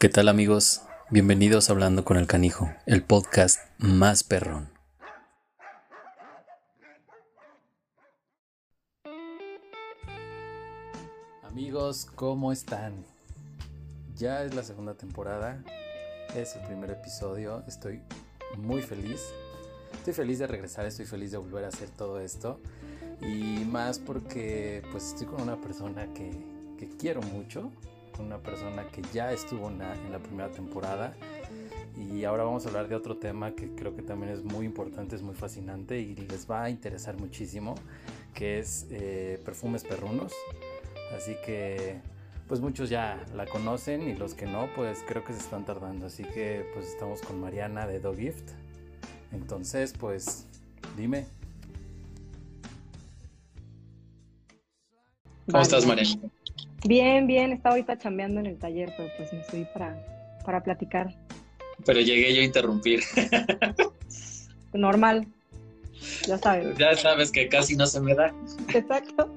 ¿Qué tal amigos? Bienvenidos a Hablando con el Canijo, el podcast más perrón. Amigos, ¿cómo están? Ya es la segunda temporada, es el primer episodio, estoy muy feliz. Estoy feliz de regresar, estoy feliz de volver a hacer todo esto. Y más porque pues estoy con una persona que, que quiero mucho, una persona que ya estuvo en la, primera temporada y ahora vamos a hablar de otro tema que creo que también es muy importante, es muy fascinante y les va a interesar muchísimo, que es eh, perfumes perrunos. Así que pues muchos ya la conocen y los que no pues creo que se están tardando. Así que pues estamos con Mariana de Dog Gift. Entonces pues dime. ¿Cómo estás Mariana? Bien, bien, estaba ahorita chambeando en el taller, pero pues me subí para, para platicar. Pero llegué yo a interrumpir. Normal, ya sabes. Ya sabes que casi no se me da. Exacto.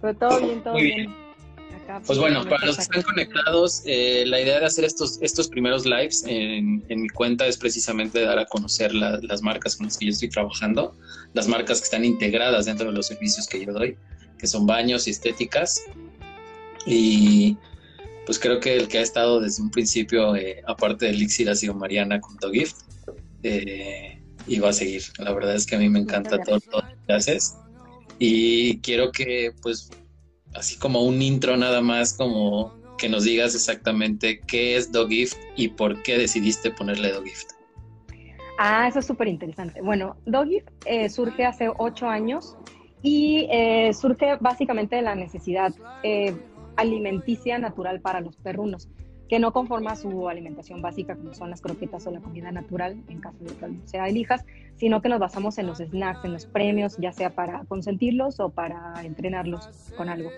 Pero todo bien, todo bien. pues bueno, para los que están conectados, eh, la idea de hacer estos, estos primeros lives en, en mi cuenta es precisamente dar a conocer las marcas con las que yo estoy trabajando, las marcas que están integradas dentro de los servicios que yo doy que son baños y estéticas. Y pues creo que el que ha estado desde un principio, eh, aparte de Elixir, ha sido Mariana con Gift. Eh, y va a seguir. La verdad es que a mí me encanta todo, lo que haces. Y quiero que, pues, así como un intro nada más, como que nos digas exactamente qué es Gift y por qué decidiste ponerle Gift. Ah, eso es súper interesante. Bueno, Doggift eh, surge hace ocho años y eh, surge básicamente de la necesidad eh, alimenticia natural para los perrunos, que no conforma su alimentación básica como son las croquetas o la comida natural, en caso de que sea elijas, sino que nos basamos en los snacks, en los premios, ya sea para consentirlos o para entrenarlos con algo.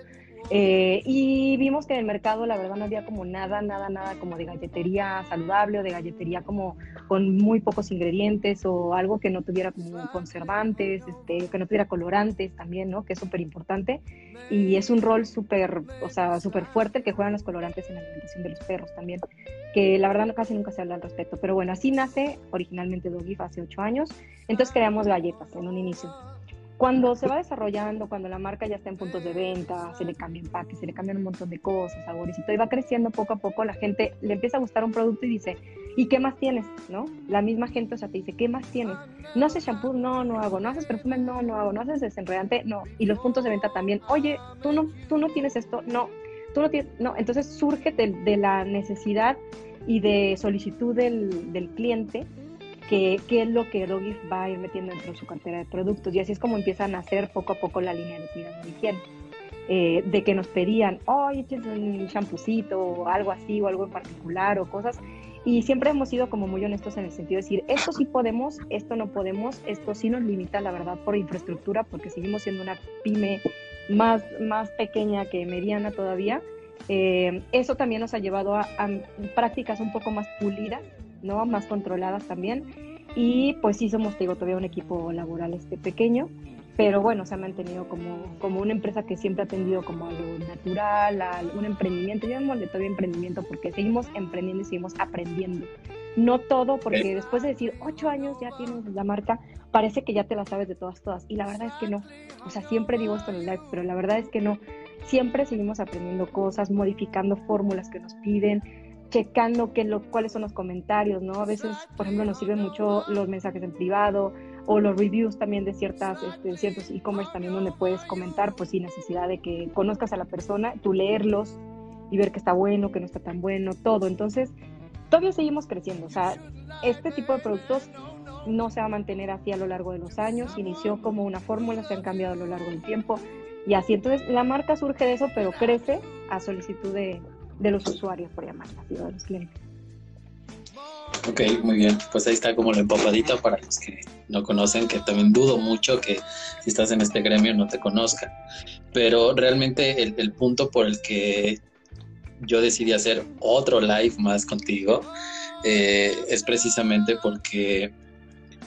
Eh, y vimos que en el mercado la verdad no había como nada, nada, nada como de galletería saludable o de galletería como con muy pocos ingredientes o algo que no tuviera como conservantes, este, que no tuviera colorantes también, ¿no? Que es súper importante. Y es un rol súper, o sea, súper fuerte que juegan los colorantes en la alimentación de los perros también, que la verdad casi nunca se habla al respecto. Pero bueno, así nace originalmente Dogif hace ocho años. Entonces creamos galletas en un inicio. Cuando se va desarrollando, cuando la marca ya está en puntos de venta, se le cambia empaque, se le cambian un montón de cosas, sabores y todo, y va creciendo poco a poco, la gente le empieza a gustar un producto y dice, ¿y qué más tienes? ¿No? La misma gente, o sea, te dice, ¿qué más tienes? ¿No haces shampoo? No, no hago. ¿No haces perfume? No, no hago. ¿No haces desenredante? No. Y los puntos de venta también, oye, tú no, tú no tienes esto, no. Tú no tienes, no. Entonces surge de, la necesidad y de solicitud del cliente qué, qué es lo que Doggy va a ir metiendo dentro de su cartera de productos. Y así es como empiezan a hacer poco a poco la línea de cuidado de higiene. Eh, de que nos pedían, oye, un champucito o algo así o algo en particular o cosas. Y siempre hemos sido como muy honestos en el sentido de decir, esto sí podemos, esto no podemos, esto sí nos limita, la verdad, por infraestructura, porque seguimos siendo una pyme más, más pequeña que mediana todavía. Eh, eso también nos ha llevado a, a prácticas un poco más pulidas ¿no? Más controladas también. Y pues sí somos, digo, todavía un equipo laboral este pequeño, pero bueno, se ha mantenido como, como una empresa que siempre ha atendido como a lo natural, a un emprendimiento. Yo de todavía emprendimiento porque seguimos emprendiendo y seguimos aprendiendo. No todo, porque después de decir ocho años ya tienes la marca, parece que ya te la sabes de todas, todas. Y la verdad es que no. O sea, siempre digo esto en el live, pero la verdad es que no. Siempre seguimos aprendiendo cosas, modificando fórmulas que nos piden, checando qué lo, cuáles son los comentarios, ¿no? A veces, por ejemplo, nos sirven mucho los mensajes en privado o los reviews también de ciertas, este, ciertos e-commerce también donde puedes comentar, pues sin necesidad de que conozcas a la persona, tú leerlos y ver que está bueno, que no está tan bueno, todo. Entonces, todavía seguimos creciendo. O sea, este tipo de productos no se va a mantener así a lo largo de los años. Inició como una fórmula, se han cambiado a lo largo del tiempo y así. Entonces, la marca surge de eso, pero crece a solicitud de, de los usuarios, por llamarlo así, de los clientes. Ok, muy bien. Pues ahí está como la empapadita para los que no conocen, que también dudo mucho que si estás en este gremio no te conozcan. Pero realmente el, punto por el que yo decidí hacer otro live más contigo eh, es precisamente porque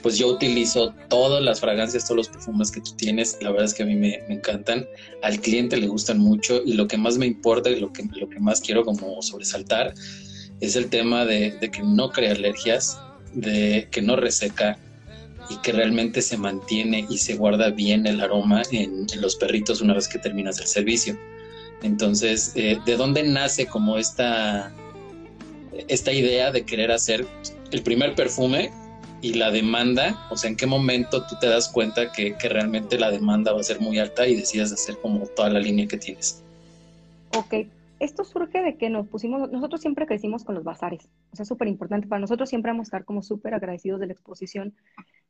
pues yo utilizo todas las fragancias, todos los perfumes que tú tienes. La verdad es que a mí me, encantan. Al cliente le gustan mucho y lo que más me importa y lo que, lo que más quiero como sobresaltar es el tema de, que no crea alergias, de que no reseca y que realmente se mantiene y se guarda bien el aroma en, los perritos una vez que terminas el servicio. Entonces, eh, ¿de dónde nace como esta, esta idea de querer hacer el primer perfume y la demanda, o sea, en qué momento tú te das cuenta que, realmente la demanda va a ser muy alta y decides hacer como toda la línea que tienes. Ok, esto surge de que nos pusimos, nosotros siempre crecimos con los bazares, o sea, súper importante, para nosotros siempre vamos a estar como súper agradecidos de la exposición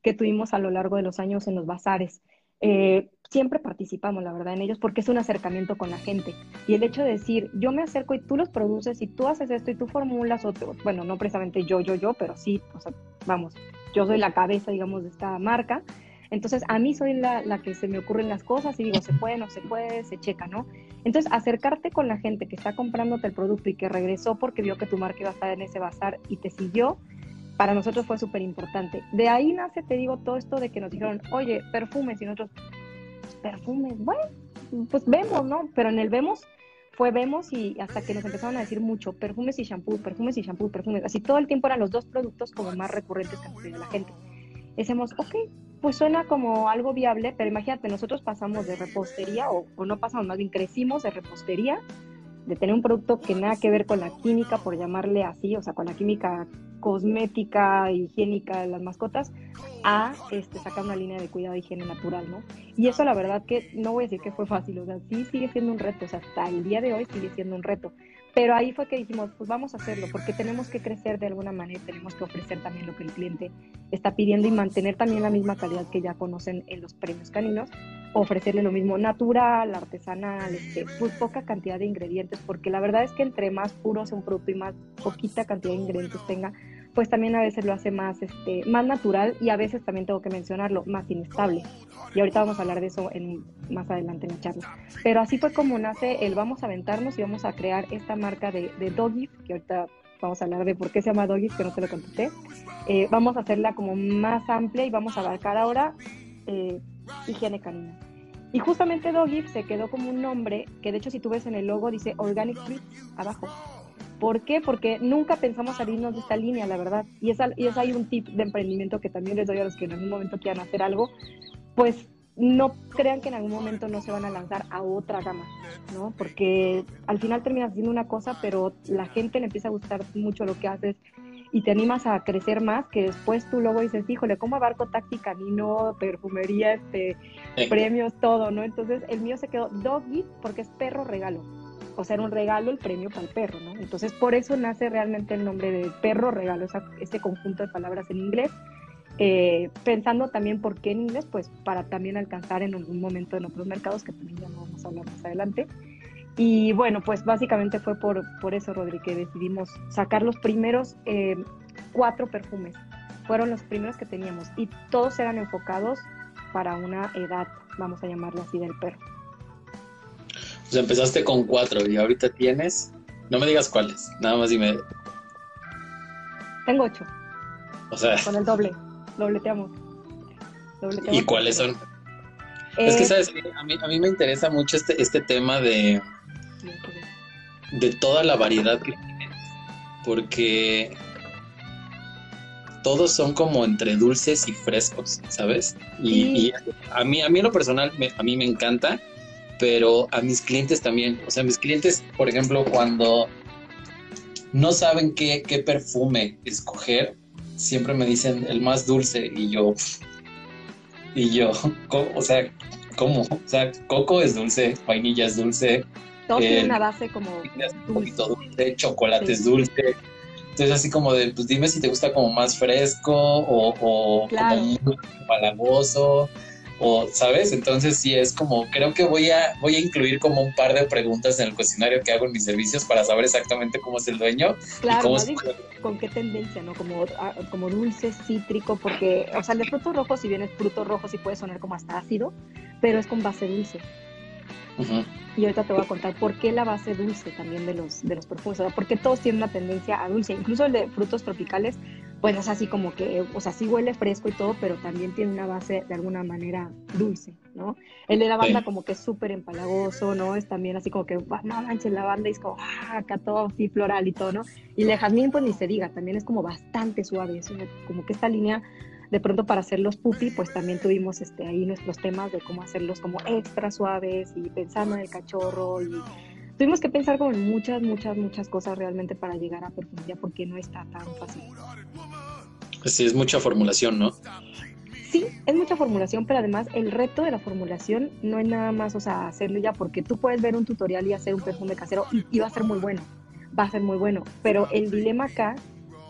que tuvimos a lo largo de los años en los bazares. Eh, siempre participamos, la verdad, en ellos porque es un acercamiento con la gente. Y el hecho de decir, yo me acerco y tú los produces y tú haces esto y tú formulas otro, bueno, no precisamente yo, yo, yo, pero sí, o sea, vamos, yo soy la cabeza, digamos, de esta marca. Entonces, a mí soy la, la, que se me ocurren las cosas y digo, se puede, no se puede, se checa, ¿no? Entonces, acercarte con la gente que está comprándote el producto y que regresó porque vio que tu marca iba a estar en ese bazar y te siguió, para nosotros fue súper importante. De ahí nace, te digo, todo esto de que nos dijeron, oye, perfumes, y nosotros, perfumes, bueno, pues vemos, ¿no? Pero en el vemos fue vemos y hasta que nos empezaron a decir mucho, perfumes y shampoo, perfumes y shampoo, perfumes. Así todo el tiempo eran los dos productos como más recurrentes que la gente. Decimos, ok, pues suena como algo viable, pero imagínate, nosotros pasamos de repostería, o, o no pasamos, más bien crecimos de repostería de tener un producto que nada que ver con la química, por llamarle así, o sea, con la química cosmética, higiénica de las mascotas, a este, sacar una línea de cuidado de higiene natural, ¿no? Y eso la verdad que no voy a decir que fue fácil, o sea, sí sigue siendo un reto, o sea, hasta el día de hoy sigue siendo un reto. Pero ahí fue que dijimos, pues vamos a hacerlo, porque tenemos que crecer de alguna manera, tenemos que ofrecer también lo que el cliente está pidiendo y mantener también la misma calidad que ya conocen en los premios caninos, ofrecerle lo mismo natural, artesanal, este, pues poca cantidad de ingredientes, porque la verdad es que entre más puro sea un producto y más poquita cantidad de ingredientes tenga, pues también a veces lo hace más, este, más natural y a veces también tengo que mencionarlo, más inestable. Y ahorita vamos a hablar de eso en, más adelante en la charla. Pero así fue como nace el vamos a aventarnos y vamos a crear esta marca de, de Doggy, que ahorita vamos a hablar de por qué se llama Doggy, que no te lo contesté. Eh, vamos a hacerla como más amplia y vamos a abarcar ahora eh, higiene canina. Y justamente Doggy se quedó como un nombre que de hecho si tú ves en el logo dice Organic Treat abajo. ¿Por qué? Porque nunca pensamos salirnos de esta línea, la verdad. Y es, y es ahí un tip de emprendimiento que también les doy a los que en algún momento quieran hacer algo. Pues no crean que en algún momento no se van a lanzar a otra gama, ¿no? Porque al final terminas haciendo una cosa, pero la gente le empieza a gustar mucho lo que haces y te animas a crecer más, que después tú luego dices, híjole, ¿cómo abarco táctica, canino, perfumería, este, premios, todo, ¿no? Entonces el mío se quedó Doggy porque es perro regalo o sea, era un regalo el premio para el perro, ¿no? Entonces, por eso nace realmente el nombre de perro regalo, o sea, este conjunto de palabras en inglés, eh, pensando también por qué en inglés, pues para también alcanzar en algún momento en otros mercados, que también ya no vamos a hablar más adelante. Y bueno, pues básicamente fue por, por eso, Rodri, que decidimos sacar los primeros eh, cuatro perfumes. Fueron los primeros que teníamos y todos eran enfocados para una edad, vamos a llamarla así, del perro. Pues empezaste con cuatro y ahorita tienes, no me digas cuáles, nada más dime. Tengo ocho. O sea. Con el doble, dobleteamos. dobleteamos ¿Y cuáles son? Es que, eh, ¿sabes? A mí, a mí me interesa mucho este, este tema de, de toda la variedad que tienes, porque todos son como entre dulces y frescos, ¿sabes? Y, a mí, a mí en lo personal, a mí me encanta pero a mis clientes también. O sea, mis clientes, por ejemplo, cuando no saben qué, perfume escoger, siempre me dicen el más dulce y yo, y yo, o sea, ¿cómo? O sea, coco es dulce, vainilla es dulce. Todo tiene una base como un poquito dulce, chocolate es dulce. Entonces así como de, pues dime si te gusta como más fresco o, o como muy palagoso o sabes entonces sí es como creo que voy a voy a incluir como un par de preguntas en el cuestionario que hago en mis servicios para saber exactamente cómo es el dueño claro con qué tendencia no como ah, como dulce cítrico porque o sea el de frutos rojos si bien es fruto rojo sí puede sonar como hasta ácido pero es con base dulce. Y ahorita te voy a contar por qué la base dulce también de los, de los perfumes, o sea, porque todos tienen una tendencia a dulce, incluso el de frutos tropicales pues es así como que, o sea, sí huele fresco y todo, pero también tiene una base de alguna manera dulce, ¿no? El de lavanda como que es súper empalagoso, ¿no? Es también así como que, no manches, lavanda y es como, ah, acá todo así floral y todo, ¿no? Y el de jazmín, pues ni se diga, también es como bastante suave, es como que esta línea, de pronto para hacer los pupi, pues también tuvimos este, ahí nuestros temas de cómo hacerlos como extra suaves y pensando en el cachorro y tuvimos que pensar como en muchas, muchas, muchas cosas realmente para llegar a perfumería porque no está tan fácil. Sí, es mucha formulación, ¿no? Sí, es mucha formulación, pero además el reto de la formulación no es nada más, o sea, hacerlo ya, porque tú puedes ver un tutorial y hacer un perfume casero y, va a ser muy bueno, va a ser muy bueno, pero el dilema acá,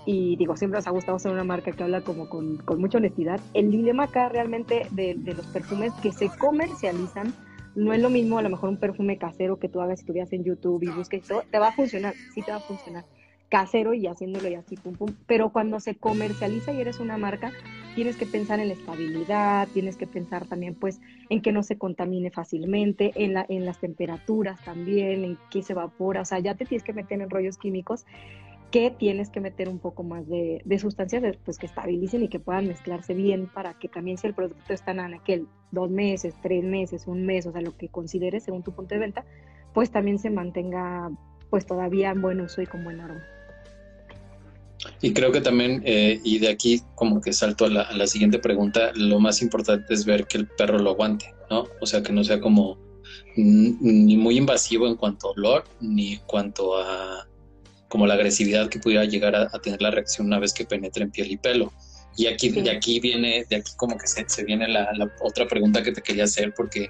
y digo, siempre nos ha gustado ser una marca que habla como con, con mucha honestidad, el dilema acá realmente de, de, los perfumes que se comercializan, no es lo mismo a lo mejor un perfume casero que tú hagas si tú veas en YouTube y busques todo, te va a funcionar, sí te va a funcionar casero y haciéndolo y así, pum, pum. Pero cuando se comercializa y eres una marca, tienes que pensar en la estabilidad, tienes que pensar también, pues, en que no se contamine fácilmente, en, la, en las temperaturas también, en qué se evapora. O sea, ya te tienes que meter en rollos químicos que tienes que meter un poco más de, sustancias pues, que estabilicen y que puedan mezclarse bien para que también si el producto está en aquel dos meses, tres meses, un mes, o sea, lo que consideres según tu punto de venta, pues también se mantenga pues todavía en buen uso y con buen aroma. Y creo que también, eh, y de aquí como que salto a la, siguiente pregunta, lo más importante es ver que el perro lo aguante, ¿no? O sea, que no sea como ni muy invasivo en cuanto a olor, ni en cuanto a como la agresividad que pudiera llegar a, tener la reacción una vez que penetre en piel y pelo. Y aquí, de aquí viene, de aquí como que se, se viene la, otra pregunta que te quería hacer, porque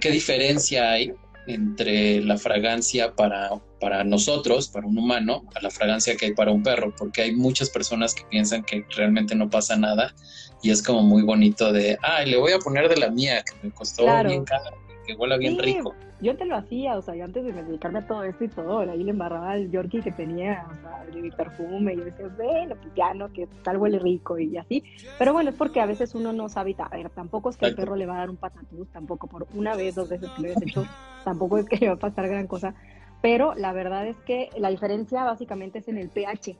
¿qué diferencia hay entre la fragancia para, para nosotros, para un humano, a la fragancia que hay para un perro, porque hay muchas personas que piensan que realmente no pasa nada y es como muy bonito de, ay, le voy a poner de la mía, que me costó bien caro, que huela bien rico yo te lo hacía, o sea, yo antes de dedicarme a todo esto y todo, ahí le embarraba el Yorkie que tenía, o sea, mi perfume, y yo decía, bueno, pues ya no, que tal huele rico y así. Pero bueno, es porque a veces uno no sabe, a ver, tampoco es que el perro le va a dar un patatús, tampoco por una vez, dos veces que lo hayas hecho, tampoco es que le va a pasar gran cosa. Pero la verdad es que la diferencia básicamente es en el pH.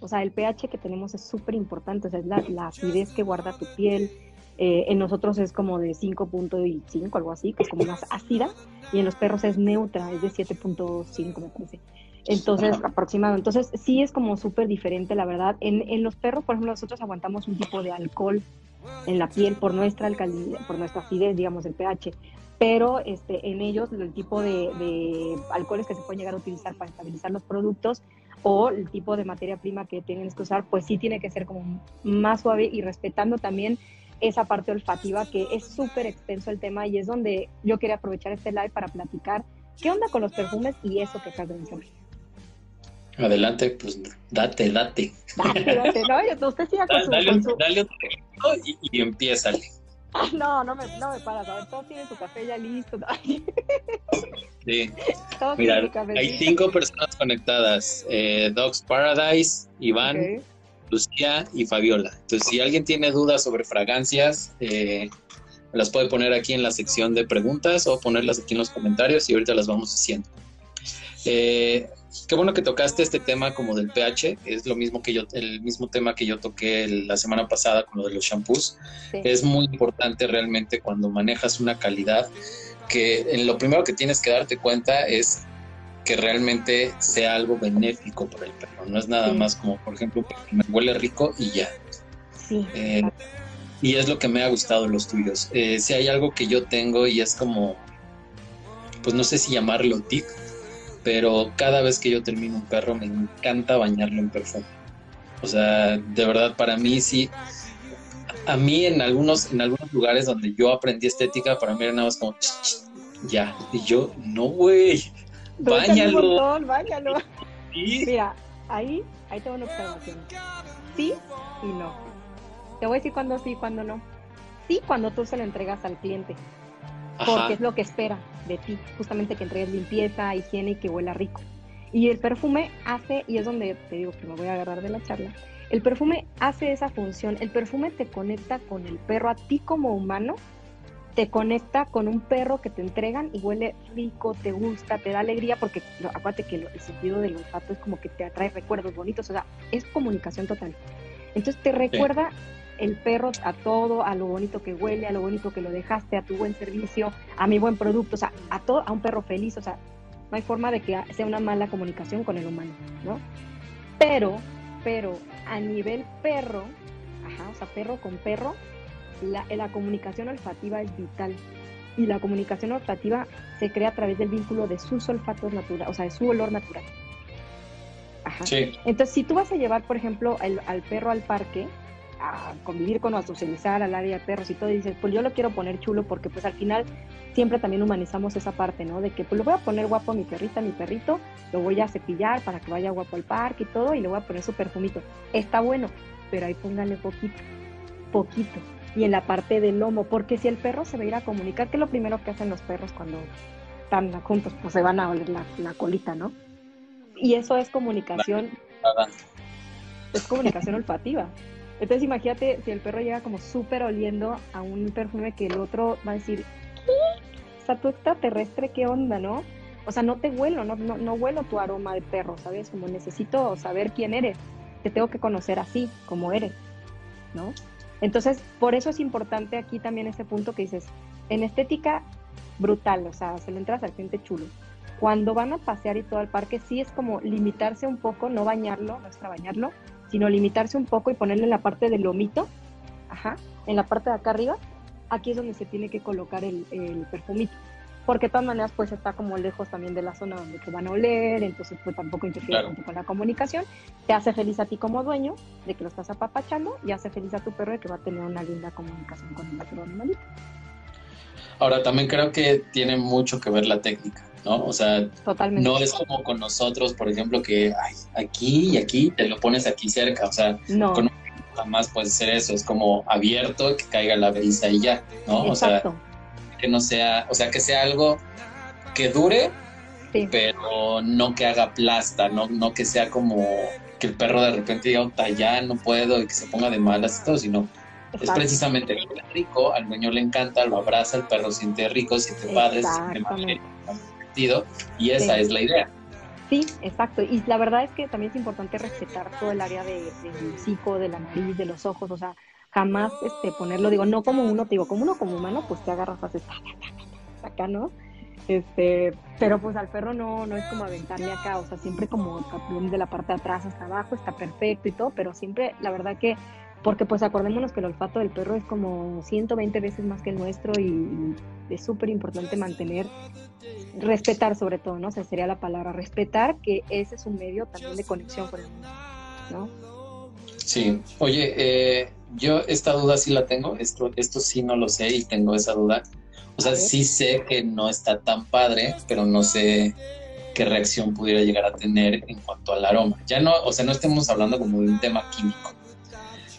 O sea, el pH que tenemos es súper importante, o sea, es la, la acidez que guarda tu piel, eh, en nosotros es como de 5.5, algo así, que es como más ácida, y en los perros es neutra, es de 7.5, me parece. Entonces, aproximado. Entonces, sí es como súper diferente, la verdad. En, en, los perros, por ejemplo, nosotros aguantamos un tipo de alcohol en la piel por nuestra alcalinidad, por nuestra acidez, digamos, el pH. Pero este, en ellos, el tipo de, de alcoholes que se pueden llegar a utilizar para estabilizar los productos o el tipo de materia prima que tienen que usar, pues sí tiene que ser como más suave y respetando también esa parte olfativa que es súper extenso el tema y es donde yo quería aprovechar este live para platicar qué onda con los perfumes y eso que acabas de mencionar. Adelante, pues date, date. Date, date. No, usted siga con dale, su... Dale otro y, y empiézale. No, no me, no me paras. A ver, todos tienen su café ya listo. Sí. Mira, hay cinco personas conectadas. Eh, Dogs Paradise, Iván, Lucía y Fabiola. Entonces, si alguien tiene dudas sobre fragancias, eh, las puede poner aquí en la sección de preguntas o ponerlas aquí en los comentarios y ahorita las vamos haciendo. Eh, qué bueno que tocaste este tema como del pH, es lo mismo que yo, el mismo tema que yo toqué la semana pasada con lo de los shampoos. Es muy importante realmente cuando manejas una calidad que en lo primero que tienes que darte cuenta es que realmente sea algo benéfico para el perro. No es nada más como, por ejemplo, me huele rico y ya. Sí. Eh, y es lo que me ha gustado los tuyos. Eh, si hay algo que yo tengo y es como, pues no sé si llamarlo tic, pero cada vez que yo termino un perro me encanta bañarlo en perfume. O sea, de verdad para mí sí. A mí en algunos, en algunos lugares donde yo aprendí estética, para mí era nada más como, ya. Y yo, no, güey Báñalo. báñalo. Mira, ahí, ahí tengo una observación. Sí y no. Te voy a decir cuándo sí y cuándo no. Sí, cuando tú se lo entregas al cliente. Porque es lo que espera de ti. Justamente que entregues limpieza, higiene y que huela rico. Y el perfume hace, y es donde te digo que me voy a agarrar de la charla, el perfume hace esa función. El perfume te conecta con el perro a ti como humano te conecta con un perro que te entregan y huele rico, te gusta, te da alegría, porque acuérdate que el sentido del olfato es como que te atrae recuerdos bonitos, o sea, es comunicación total. Entonces te recuerda el perro a todo, a lo bonito que huele, a lo bonito que lo dejaste, a tu buen servicio, a mi buen producto, o sea, a todo, a un perro feliz, o sea, no hay forma de que sea una mala comunicación con el humano, ¿no? Pero, pero a nivel perro, ajá, o sea, perro con perro, la, la comunicación olfativa es vital. Y la comunicación olfativa se crea a través del vínculo de sus olfatos naturales, o sea, de su olor natural. Ajá. Sí. Entonces, si tú vas a llevar, por ejemplo, al perro al parque, a convivir con, a socializar al área de perros y todo, y dices, pues yo lo quiero poner chulo porque pues al final siempre también humanizamos esa parte, ¿no? De que pues lo voy a poner guapo a mi perrita, a mi perrito, lo voy a cepillar para que vaya guapo al parque y todo, y le voy a poner su perfumito. Está bueno, pero ahí póngale poquito, poquito. Y en la parte del lomo, porque si el perro se va a ir a comunicar, ¿qué es lo primero que hacen los perros cuando están juntos? Pues se van a oler la, la colita, ¿no? Y eso es comunicación. Es comunicación olfativa. Entonces imagínate si el perro llega como súper oliendo a un perfume que el otro va a decir, ¿qué? O sea, tú extraterrestre, ¿qué onda, no? O sea, no te huelo, no, no, no huelo tu aroma de perro, ¿sabes? Como necesito saber quién eres, te tengo que conocer así, como eres, ¿no? Entonces, por eso es importante aquí también ese punto que dices, en estética brutal, o sea, se le entras al cliente chulo. Cuando van a pasear y todo al parque, sí es como limitarse un poco, no bañarlo, no extra bañarlo, sino limitarse un poco y ponerle la parte del lomito, ajá, en la parte de acá arriba, aquí es donde se tiene que colocar el, perfumito. Porque de todas maneras, pues está como lejos también de la zona donde te van a oler, entonces pues tampoco interfiere con la comunicación. Te hace feliz a ti como dueño de que lo estás apapachando y hace feliz a tu perro de que va a tener una linda comunicación con el otro animalito. Ahora, también creo que tiene mucho que ver la técnica. ¿no? O sea, no es como con nosotros, por ejemplo, que aquí y aquí te lo pones aquí cerca, o sea, con jamás puede ser eso, es como abierto, que caiga la brisa y ya, ¿no? O sea, que no sea, o sea, que sea algo que dure, pero no que haga plasta, no, no que sea como que el perro de repente diga, ya no puedo y que se ponga de malas y todo, sino es precisamente rico, al dueño le encanta, lo abraza, el perro siente rico, siente padre, siente y esa es la idea. Sí, exacto. Y la verdad es que también es importante respetar todo el área de, del hocico, de la nariz, de los ojos, o sea, jamás este, ponerlo, digo, no como uno, digo, como uno como humano, pues te agarras, haces acá, ¿no? Este, pero pues al perro no, no es como aventarle acá, o sea, siempre como de la parte de atrás hasta abajo, está perfecto y todo, pero siempre, la verdad que porque pues acordémonos que el olfato del perro es como 120 veces más que el nuestro y es súper importante mantener, respetar sobre todo, ¿no? O sea, sería la palabra, respetar que ese es un medio también de conexión con el mundo, ¿no? Sí, oye, eh, yo esta duda sí la tengo, esto, esto sí no lo sé y tengo esa duda. O sea, sí sé que no está tan padre, pero no sé qué reacción pudiera llegar a tener en cuanto al aroma. Ya no, o sea, no estemos hablando como de un tema químico,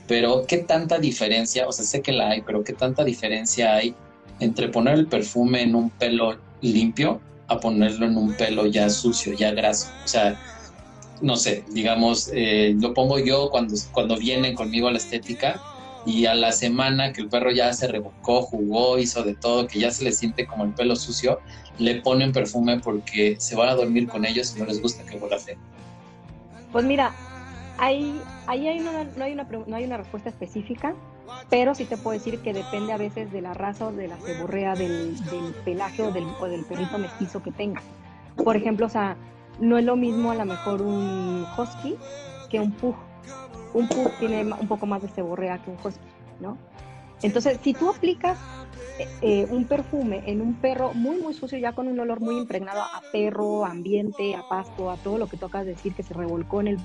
pero ¿qué tanta diferencia, o sea, sé que la hay, pero qué tanta diferencia hay entre poner el perfume en un pelo limpio a ponerlo en un pelo ya sucio, ya graso? O sea, no sé, digamos, eh, lo pongo yo cuando, cuando vienen conmigo a la estética y a la semana que el perro ya se rebocó, jugó, hizo de todo, que ya se le siente como el pelo sucio, le ponen perfume porque se van a dormir con ellos y no les gusta que vuelva a hacer. Pues mira, Ahí, ahí hay una, no, hay una, no hay una respuesta específica, pero sí te puedo decir que depende a veces de la raza o de la ceborrea del, del pelaje o del, o del perrito mestizo que tenga. Por ejemplo, o sea, no es lo mismo a lo mejor un husky que un pug. Un pug tiene un poco más de ceborrea que un husky, ¿no? Entonces, si tú aplicas eh, un perfume en un perro muy, muy sucio, ya con un olor muy impregnado a perro, a ambiente, a pasto, a todo lo que tocas decir que se revolcó en el,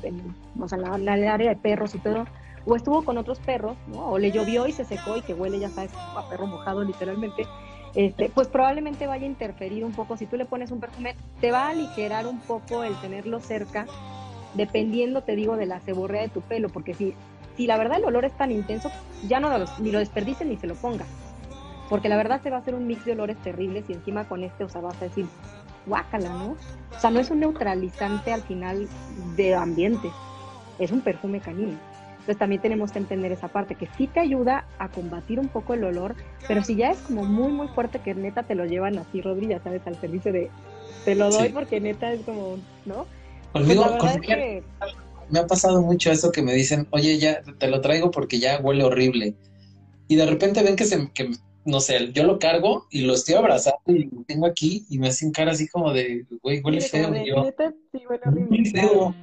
o sea, en la, área de perros y todo, o estuvo con otros perros, ¿no? o le llovió y se secó y que huele, ya sabes, a perro mojado literalmente, este, pues probablemente vaya a interferir un poco. Si tú le pones un perfume, te va a aligerar un poco el tenerlo cerca, dependiendo, te digo, de la ceborrea de tu pelo, porque si, si la verdad el olor es tan intenso, ya no ni lo desperdices ni se lo pongas porque la verdad se va a hacer un mix de olores terribles y encima con este, o sea, vas a decir, guácala, ¿no? O sea, no es un neutralizante al final de ambiente, es un perfume canino. Entonces también tenemos que entender esa parte, que sí te ayuda a combatir un poco el olor, pero si ya es como muy, muy fuerte que neta te lo llevan así, Rodri, ya sabes, al servicio de te lo doy porque neta es como, ¿no? Conmigo, pues me ha pasado mucho eso que me dicen, oye, ya te lo traigo porque ya huele horrible. Y de repente ven que se, que, no sé, yo lo cargo y lo estoy abrazando y lo tengo aquí y me hacen cara así como de, güey, huele feo. yo, sí, huele horrible. Feo.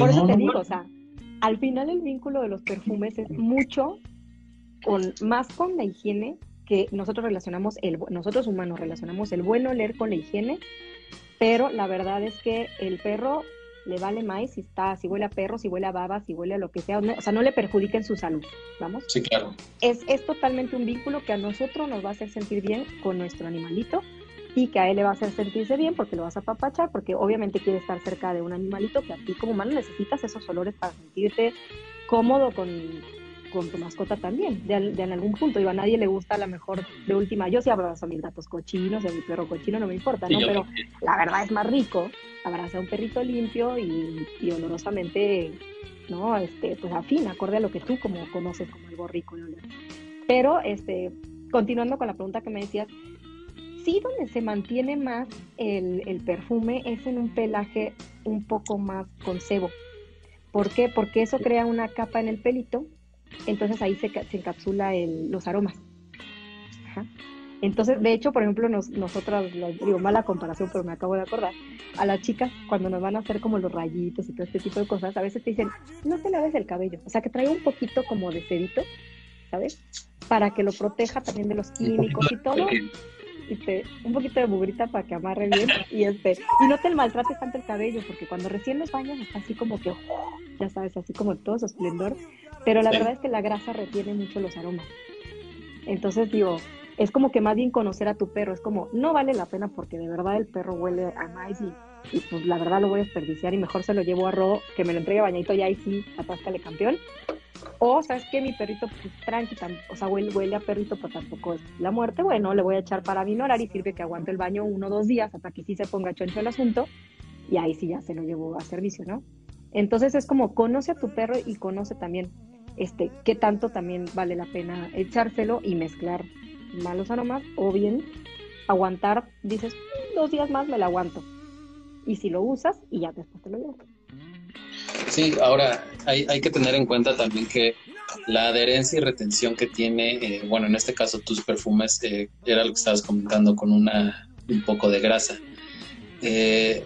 Por eso te digo, o sea, al final el vínculo de los perfumes es mucho con, más con la higiene que nosotros relacionamos, el, nosotros humanos relacionamos el buen oler con la higiene, pero la verdad es que el perro le vale más si está, si huele a perro, si huele a baba, si huele a lo que sea, o sea, no le perjudica en su salud, ¿vamos? Sí, claro. Es, es totalmente un vínculo que a nosotros nos va a hacer sentir bien con nuestro animalito y que a él le va a hacer sentirse bien porque lo vas a papachar, porque obviamente quiere estar cerca de un animalito que a ti como humano necesitas esos olores para sentirte cómodo con, con tu mascota también, de, en algún punto. Digo, a nadie le gusta a lo mejor de última, yo sí abrazo a mis gatos cochinos, a mi perro cochino, no me importa, ¿no? Pero la verdad es más rico abrazar a un perrito limpio y, y, olorosamente, ¿no? Este, pues afín, acorde a lo que tú como conoces como algo rico de Pero, este, continuando con la pregunta que me decías, sí donde se mantiene más el, el, perfume es en un pelaje un poco más con sebo. ¿Por qué? Porque eso crea una capa en el pelito, entonces ahí se, se encapsula el, los aromas. Entonces, de hecho, por ejemplo, nos, nosotras, digo, mala comparación, pero me acabo de acordar, a las chicas cuando nos van a hacer como los rayitos y todo este tipo de cosas, a veces te dicen, no te laves el cabello, o sea, que traiga un poquito como de sedito, ¿sabes? Para que lo proteja también de los químicos y todo y te, un poquito de bugrita para que amarre bien y este y no te maltrates tanto el cabello porque cuando recién los bañas está así como que ya sabes así como todo su esplendor pero la verdad es que la grasa retiene mucho los aromas. Entonces digo es como que más bien conocer a tu perro es como no vale la pena porque de verdad el perro huele a maíz y, pues la verdad lo voy a desperdiciar y mejor se lo llevo a Ro que me lo entregue bañadito y sí atáscale campeón o, ¿sabes que Mi perrito, pues tranqui, o sea, huele, a perrito, pero tampoco es la muerte. Bueno, le voy a echar para minorar y sirve que aguante el baño uno o dos días hasta que sí se ponga choncho el asunto. Y ahí sí ya se lo llevo a servicio, ¿no? Entonces es como conoce a tu perro y conoce también este, qué tanto también vale la pena echárselo y mezclar malos aromas o bien aguantar, dices, mm, dos días más me lo aguanto. Y si lo usas y ya después te lo llevo. Sí, ahora hay, hay, que tener en cuenta también que la adherencia y retención que tiene, eh, bueno, en este caso tus perfumes, eh, era lo que estabas comentando con una, un poco de grasa. Eh,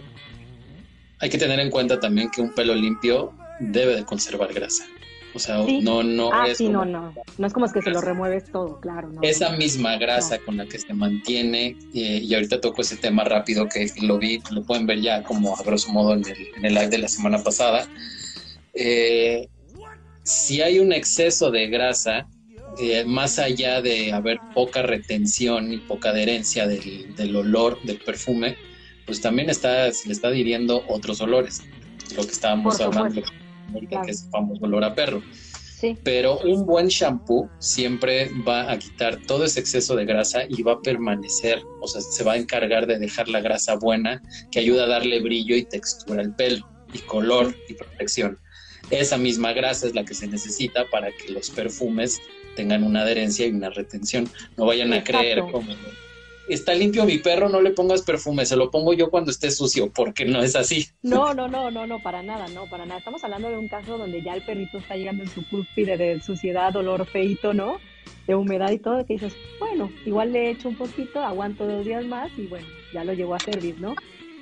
hay que tener en cuenta también que un pelo limpio debe de conservar grasa. O sea, no, no ah, es. Sí, no, no. No es como es que se lo remueves todo, claro. Esa misma grasa con la que se mantiene, eh, y ahorita toco ese tema rápido que lo vi, lo pueden ver ya como a grosso modo en el, en el live de la semana pasada. Eh, si hay un exceso de grasa, eh, más allá de haber poca retención y poca adherencia del, del olor del perfume, pues también está, se le está diriendo otros olores, lo que estábamos hablando que es famoso olor a perro. Pero un buen shampoo siempre va a quitar todo ese exceso de grasa y va a permanecer, o sea, se va a encargar de dejar la grasa buena que ayuda a darle brillo y textura al pelo y color y protección. Esa misma grasa es la que se necesita para que los perfumes tengan una adherencia y una retención. No vayan a creer como está limpio mi perro, no le pongas perfume, se lo pongo yo cuando esté sucio, porque no es así. No, no, no, no, no, para nada, no, para nada. Estamos hablando de un caso donde ya el perrito está llegando en su cúspide de suciedad, olor feito, ¿no? De humedad y todo, que dices, bueno, igual le echo un poquito, aguanto dos días más y bueno, ya lo llevo a servir, ¿no?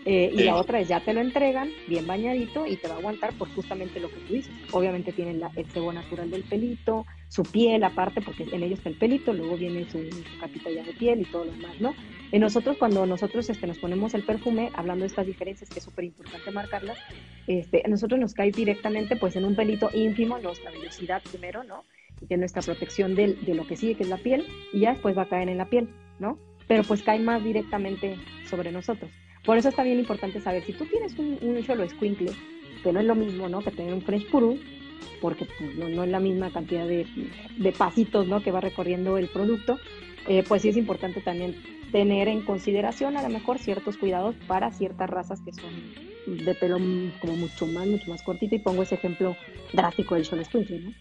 Eh, y la otra es ya te lo entregan bien bañadito y te va a aguantar por justamente lo que tú dices. Obviamente tienen la, el cebo natural del pelito, su piel aparte, porque en ellos está el pelito, luego viene su, capita ya de piel y todo lo demás, ¿no? En nosotros, cuando nosotros este, nos ponemos el perfume, hablando de estas diferencias, que es súper importante marcarlas, este, a nosotros nos cae directamente pues en un pelito ínfimo, nuestra velocidad primero, ¿no? Y de nuestra protección de, de lo que sigue, que es la piel, y ya después va a caer en la piel, ¿no? Pero pues cae más directamente sobre nosotros. Por eso está bien importante saber, si tú tienes un, un solo squinkle, que no es lo mismo, ¿no? Que tener un French Puru, porque pues, no, es la misma cantidad de, pasitos, ¿no? Que va recorriendo el producto, eh, pues sí es importante también tener en consideración a lo mejor ciertos cuidados para ciertas razas que son de pelo como mucho más, mucho más cortito y pongo ese ejemplo drástico del Sean Springsteen, ¿no?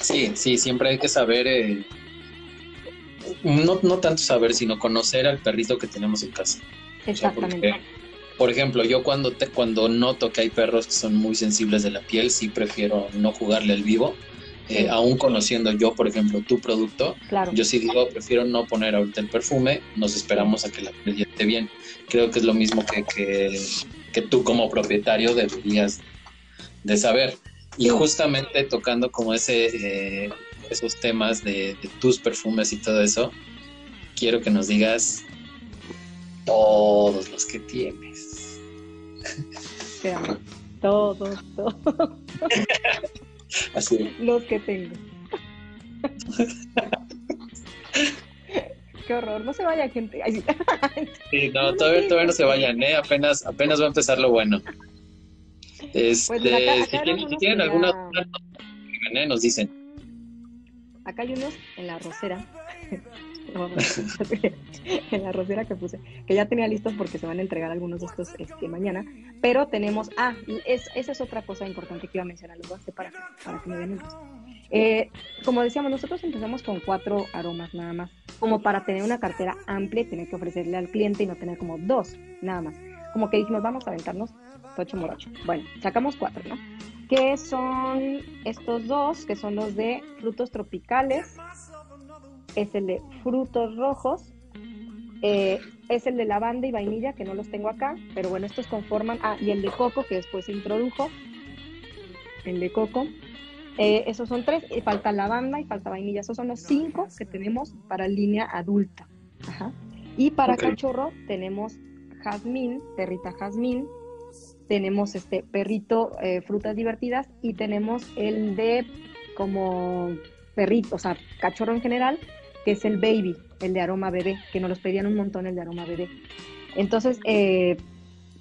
Sí, sí, siempre hay que saber, eh, no, no tanto saber, sino conocer al perrito que tenemos en casa. Exactamente. por ejemplo, yo cuando, te, cuando noto que hay perros que son muy sensibles de la piel, sí prefiero no jugarle al vivo. Eh, aún conociendo yo, por ejemplo, tu producto, claro. yo sí digo, prefiero no poner ahorita el perfume, nos esperamos a que la piel esté bien. Creo que es lo mismo que, que, que tú como propietario deberías de saber. Y justamente tocando como ese, eh, esos temas de, de, tus perfumes y todo eso, quiero que nos digas todos los que tienes. Todos, todos. Así. Los que tengo. Qué horror, no se vaya gente. Ay, sí, no, todavía, todavía no se vayan, ¿eh? Apenas, apenas va a empezar lo bueno. Este, pues si, tienen, si tienen alguna duda, ¿eh? nos dicen. Acá hay unos en la rosera. en la rosera que puse, que ya tenía listos porque se van a entregar algunos de estos este, mañana. Pero tenemos, ah, es, esa es otra cosa importante que iba a mencionar, los voy a hacer para, para que me vean eh, como decíamos, nosotros empezamos con cuatro aromas nada más, como para tener una cartera amplia y tener que ofrecerle al cliente y no tener como dos, nada más. Como que dijimos, vamos a aventarnos tocho morocho. Bueno, sacamos cuatro, ¿no? Que son estos dos, que son los de frutos tropicales, es el de frutos rojos, eh, es el de lavanda y vainilla, que no los tengo acá, pero bueno, estos conforman, ah, y el de coco, que después se introdujo, el de coco, eh, esos son tres, y falta lavanda y falta vainilla, esos son los cinco que tenemos para línea adulta. Ajá. Y para okay. cachorro tenemos jazmín, perrita jazmín, tenemos este perrito eh, frutas divertidas y tenemos el de como perrito, o sea, cachorro en general, que es el baby, el de aroma bebé, que nos los pedían un montón el de aroma bebé. Entonces, eh,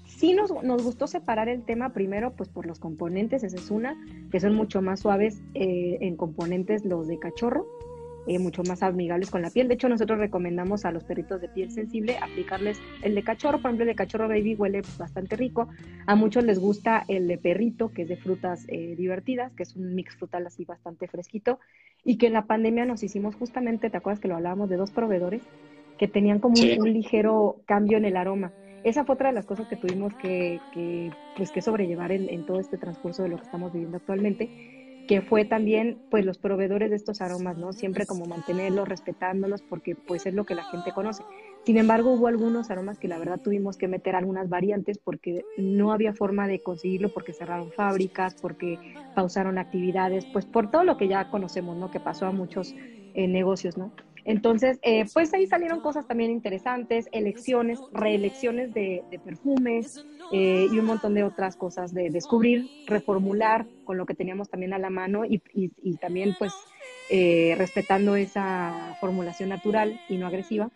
sí nos, nos, gustó separar el tema primero, pues por los componentes, esa es una, que son mucho más suaves eh, en componentes los de cachorro, eh, mucho más amigables con la piel. De hecho, nosotros recomendamos a los perritos de piel sensible aplicarles el de cachorro. Por ejemplo, el de cachorro baby huele bastante rico. A muchos les gusta el de perrito, que es de frutas eh, divertidas, que es un mix frutal así bastante fresquito. Y que en la pandemia nos hicimos justamente, ¿te acuerdas que lo hablábamos de dos proveedores? Que tenían como sí. un, un, ligero cambio en el aroma. Esa fue otra de las cosas que tuvimos que, que pues, que sobrellevar en, en todo este transcurso de lo que estamos viviendo actualmente que fue también pues los proveedores de estos aromas, ¿no? Siempre como mantenerlos, respetándolos, porque pues es lo que la gente conoce. Sin embargo, hubo algunos aromas que la verdad tuvimos que meter algunas variantes porque no había forma de conseguirlo, porque cerraron fábricas, porque pausaron actividades, pues por todo lo que ya conocemos, ¿no? Que pasó a muchos eh, negocios, ¿no? Entonces, eh, pues ahí salieron cosas también interesantes, elecciones, reelecciones de, de perfumes eh, y un montón de otras cosas de descubrir, reformular con lo que teníamos también a la mano y, y, y también pues eh, respetando esa formulación natural y no agresiva.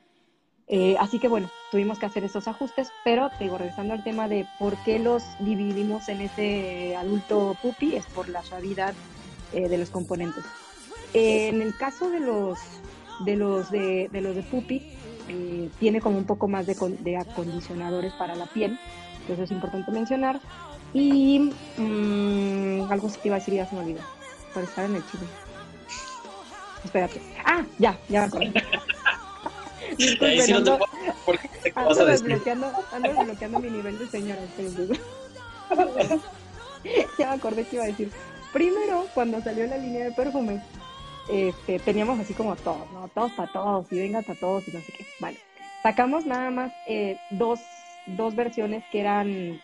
Eh, así que bueno, tuvimos que hacer esos ajustes, pero te digo, regresando al tema de por qué los dividimos en ese adulto puppy, es por la suavidad de los componentes. en el caso de los de los de, de los de pupi eh, tiene como un poco más de, de, acondicionadores para la piel, que eso es importante mencionar. Y mmm, algo que te iba a decir ya se me olvidó, por estar en el chile. Espérate. Ah, ya, ya me acordé. Disculpe, sí no ando, ando, desbloqueando, ando desbloqueando mi nivel de señora. ya me acordé que iba a decir. Primero, cuando salió la línea de perfumes, este, teníamos así como todos, ¿no? Todos para todos y venga para todos y no sé qué. Vale. Sacamos nada más eh, dos, dos versiones que eran,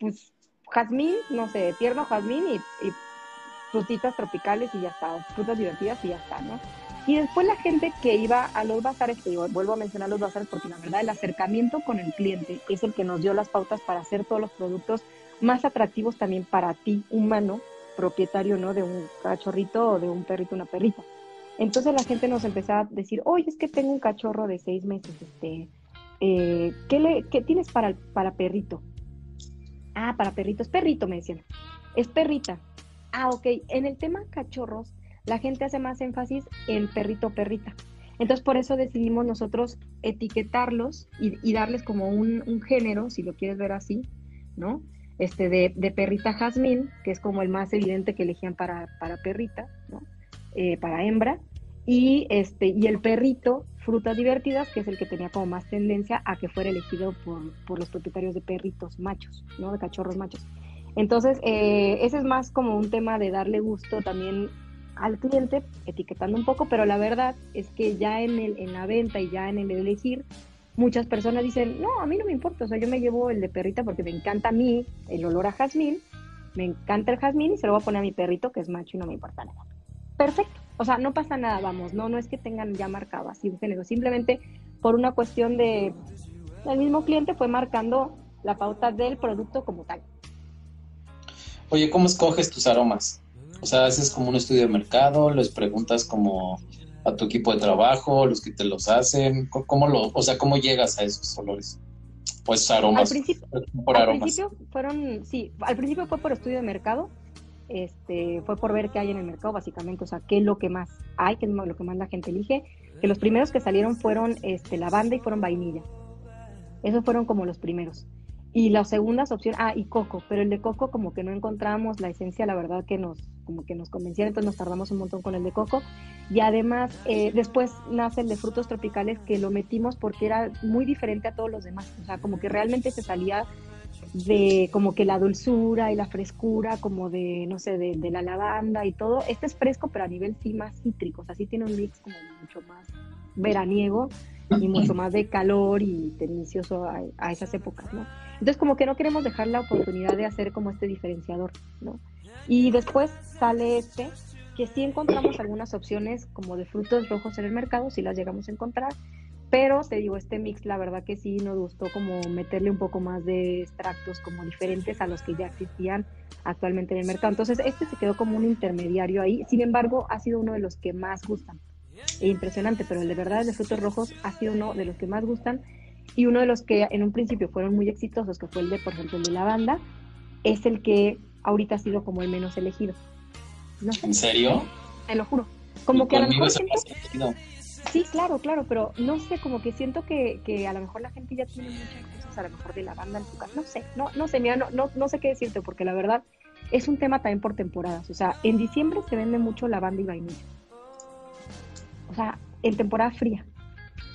pues, jazmín, no sé, tierno jazmín y, y, frutitas tropicales y ya está, frutas divertidas y ya está, ¿no? Y después la gente que iba a los bazares, que yo vuelvo a mencionar los bazares porque la verdad el acercamiento con el cliente es el que nos dio las pautas para hacer todos los productos más atractivos también para ti, humano, propietario, ¿no? De un cachorrito o de un perrito, una perrita. Entonces la gente nos empezaba a decir, oye, es que tengo un cachorro de seis meses, este, eh, ¿qué, le, ¿qué tienes para, para perrito? Ah, para perrito, es perrito, me decían. Es perrita. Ah, ok. En el tema cachorros, la gente hace más énfasis en perrito perrita. Entonces, por eso decidimos nosotros etiquetarlos y, darles como un, género, si lo quieres ver así, ¿no? Este, de, de, perrita jazmín, que es como el más evidente que elegían para, para perrita, ¿no? Eh, para hembra, y, este, y el perrito, frutas divertidas, que es el que tenía como más tendencia a que fuera elegido por, por los propietarios de perritos machos, ¿no? De cachorros machos. Entonces, eh, ese es más como un tema de darle gusto también al cliente, etiquetando un poco, pero la verdad es que ya en, el, en la venta y ya en el elegir, muchas personas dicen, no, a mí no me importa, o sea, yo me llevo el de perrita porque me encanta a mí el olor a jazmín, me encanta el jazmín y se lo voy a poner a mi perrito que es macho y no me importa nada. Perfecto, o sea, no pasa nada, vamos, no, no es que tengan ya marcado así un género, simplemente por una cuestión de, el mismo cliente fue marcando la pauta del producto como tal. Oye, ¿cómo escoges tus aromas? O sea, haces como un estudio de mercado, les preguntas como a tu equipo de trabajo, los que te los hacen, ¿cómo lo, o sea, cómo llegas a esos olores? Pues aromas. Al principio, por al principio fueron, sí, al principio fue por estudio de mercado, este, fue por ver qué hay en el mercado básicamente, o sea, qué es lo que más hay, qué es lo que más la gente elige, que los primeros que salieron fueron este, lavanda y fueron vainilla. Esos fueron como los primeros. Y las segundas opciones, ah, y coco, pero el de coco como que no encontramos la esencia, la verdad que nos, como que nos convencía, entonces nos tardamos un montón con el de coco. Y además, eh, después nace el de frutos tropicales que lo metimos porque era muy diferente a todos los demás, o sea, como que realmente se salía de como que la dulzura y la frescura, como de, no sé, de, de la lavanda y todo. Este es fresco, pero a nivel sí más cítrico, o sea, sí tiene un mix como mucho más veraniego y mucho más de calor y delicioso a, a esas épocas, ¿no? Entonces como que no queremos dejar la oportunidad de hacer como este diferenciador, ¿no? Y después sale este, que sí encontramos algunas opciones como de frutos rojos en el mercado, si las llegamos a encontrar, pero te digo, este mix la verdad que sí nos gustó como meterle un poco más de extractos como diferentes a los que ya existían actualmente en el mercado. Entonces este se quedó como un intermediario ahí, sin embargo ha sido uno de los que más gustan. E impresionante, pero el de verdad de frutos rojos ha sido uno de los que más gustan y uno de los que en un principio fueron muy exitosos, que fue el de, por ejemplo, el de la banda, es el que ahorita ha sido como el menos elegido. ¿En serio? Te lo juro. Como que a lo mejor Sí, claro, claro, pero no sé, como que siento que, que, a lo mejor la gente ya tiene muchas cosas a lo mejor de la banda en su casa. No sé, no, no sé, mira, no, no, no sé qué decirte, porque la verdad es un tema también por temporadas. O sea, en diciembre se vende mucho la banda y vainilla. O sea, en temporada fría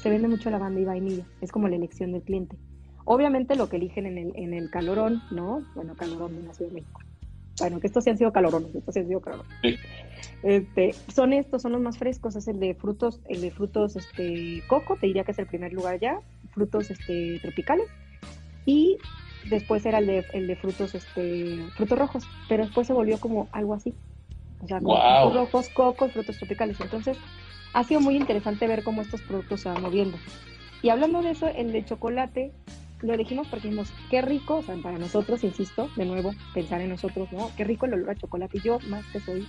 se vende mucho la banda y vainilla, es como la elección del cliente. Obviamente lo que eligen en el, en el calorón, ¿no? Bueno, calorón de la Ciudad de México. Bueno, que estos sí han sido calorones, estos sí han sido calorones. Este, son estos, son los más frescos, es el de frutos, el de frutos este, coco, te diría que es el primer lugar ya, frutos este, tropicales, y después era el de, el de frutos, este, frutos rojos, pero después se volvió como algo así. O sea, frutos rojos, coco y frutos tropicales. Entonces, ha sido muy interesante ver cómo estos productos se van moviendo. Y hablando de eso, el de chocolate lo elegimos porque dijimos, qué rico, o sea, para nosotros, insisto, de nuevo, pensar en nosotros, ¿no? Qué rico el olor a chocolate. Yo, más que soy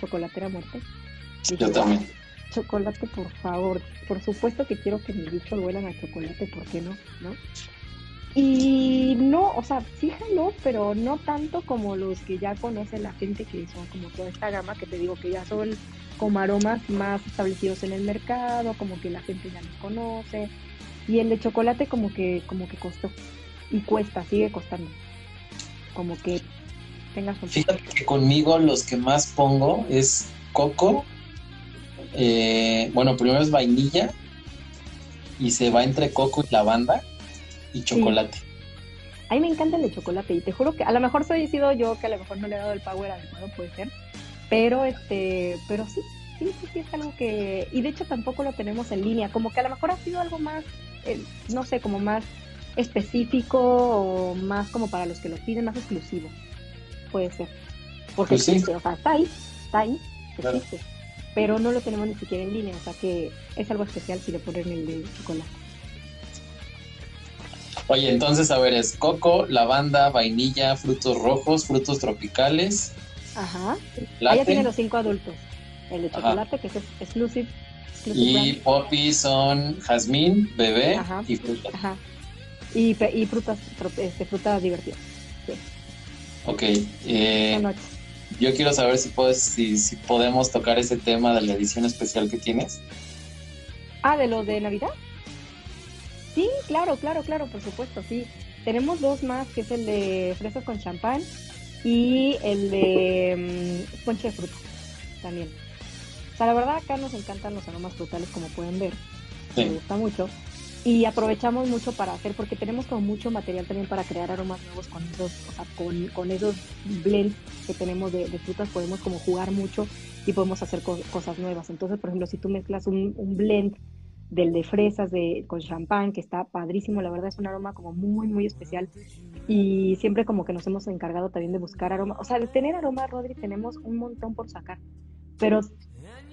chocolatera muerte. Yo también. Chocolate, por favor. Por supuesto que quiero que mis bichos huelan a chocolate, ¿por qué no? ¿No? Y no, o sea, fíjalo, pero no tanto como los que ya conoce la gente, que son como toda esta gama que te digo que ya son como aromas más establecidos en el mercado, como que la gente ya los conoce. Y el de chocolate como que, como que costó. Y cuesta, sigue costando. Como que tengas un Fíjate que conmigo los que más pongo es coco. Eh, bueno, primero es vainilla. Y se va entre coco y lavanda y chocolate. A mí me encanta el de chocolate y te juro que a lo mejor soy sido yo que a lo mejor no le he dado el power adecuado, puede ser pero, este, pero sí, sí, sí, sí, es algo que, y de hecho tampoco lo tenemos en línea, como que a lo mejor ha sido algo más, eh, no sé, como más específico o más como para los que lo piden, más exclusivo, puede ser. Porque pues existe, o sea, está ahí, está ahí, existe, pero no lo tenemos ni siquiera en línea, o sea que es algo especial si le ponen el de chocolate. Oye, entonces, a ver, es coco, lavanda, vainilla, frutos rojos, frutos tropicales, Ajá. Ella tiene los cinco adultos. El de chocolate, que es exclusive. y poppy son jazmín, bebé y fruta. Ajá. Y, y frutas, este, frutas divertidas. Sí. Ok. Eh, yo quiero saber si, puedes, si, si podemos tocar ese tema de la edición especial que tienes. Ah, de los de Navidad. Sí, claro, claro, claro, por supuesto, sí. Tenemos dos más, que es el de fresas con champán y el de um, ponche de fruta también. O sea, la verdad acá nos encantan los aromas frutales, como pueden ver. Me gusta mucho. Y aprovechamos mucho para hacer, porque tenemos como mucho material también para crear aromas nuevos con esos, o sea, con, con esos blends que tenemos de, frutas, podemos como jugar mucho y podemos hacer cosas nuevas. Entonces, por ejemplo, si tú mezclas un, un blend del de fresas de, con champán, que está padrísimo, la verdad es un aroma como muy, muy especial. Y siempre como que nos hemos encargado también de buscar aroma. O sea, de tener aroma, Rodri, tenemos un montón por sacar. Pero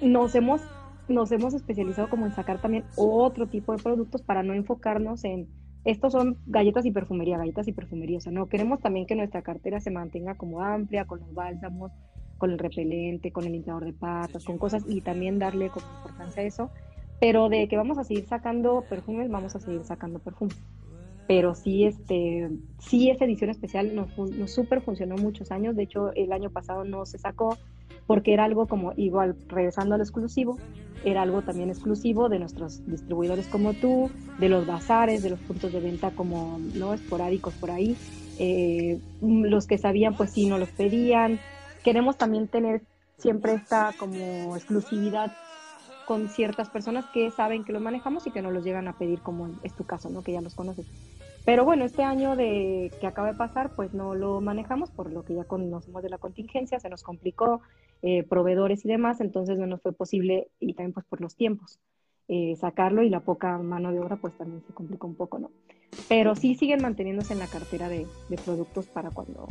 nos hemos, nos hemos especializado como en sacar también otro tipo de productos para no enfocarnos en, estos son galletas y perfumería, galletas y perfumería. O sea, no, queremos también que nuestra cartera se mantenga como amplia, con los bálsamos, con el repelente, con el limpiador de patas, con cosas y también darle como importancia a eso pero de que vamos a seguir sacando perfumes, vamos a seguir sacando perfumes. Pero sí, este, sí esa edición especial nos, nos súper funcionó muchos años. De hecho, el año pasado no se sacó porque era algo como, igual, regresando al exclusivo, era algo también exclusivo de nuestros distribuidores como tú, de los bazares, de los puntos de venta como, ¿no? Esporádicos por ahí. Eh, los que sabían, pues sí, no los pedían. Queremos también tener siempre esta como exclusividad con ciertas personas que saben que los manejamos y que nos los llegan a pedir, como es tu caso, ¿no? Que ya los conoces. Pero bueno, este año de que acaba de pasar, pues no lo manejamos por lo que ya conocemos de la contingencia, se nos complicó, eh, proveedores y demás, entonces no nos fue posible, y también pues por los tiempos, eh, sacarlo y la poca mano de obra pues también se complicó un poco, ¿no? Pero sí siguen manteniéndose en la cartera de, de productos para cuando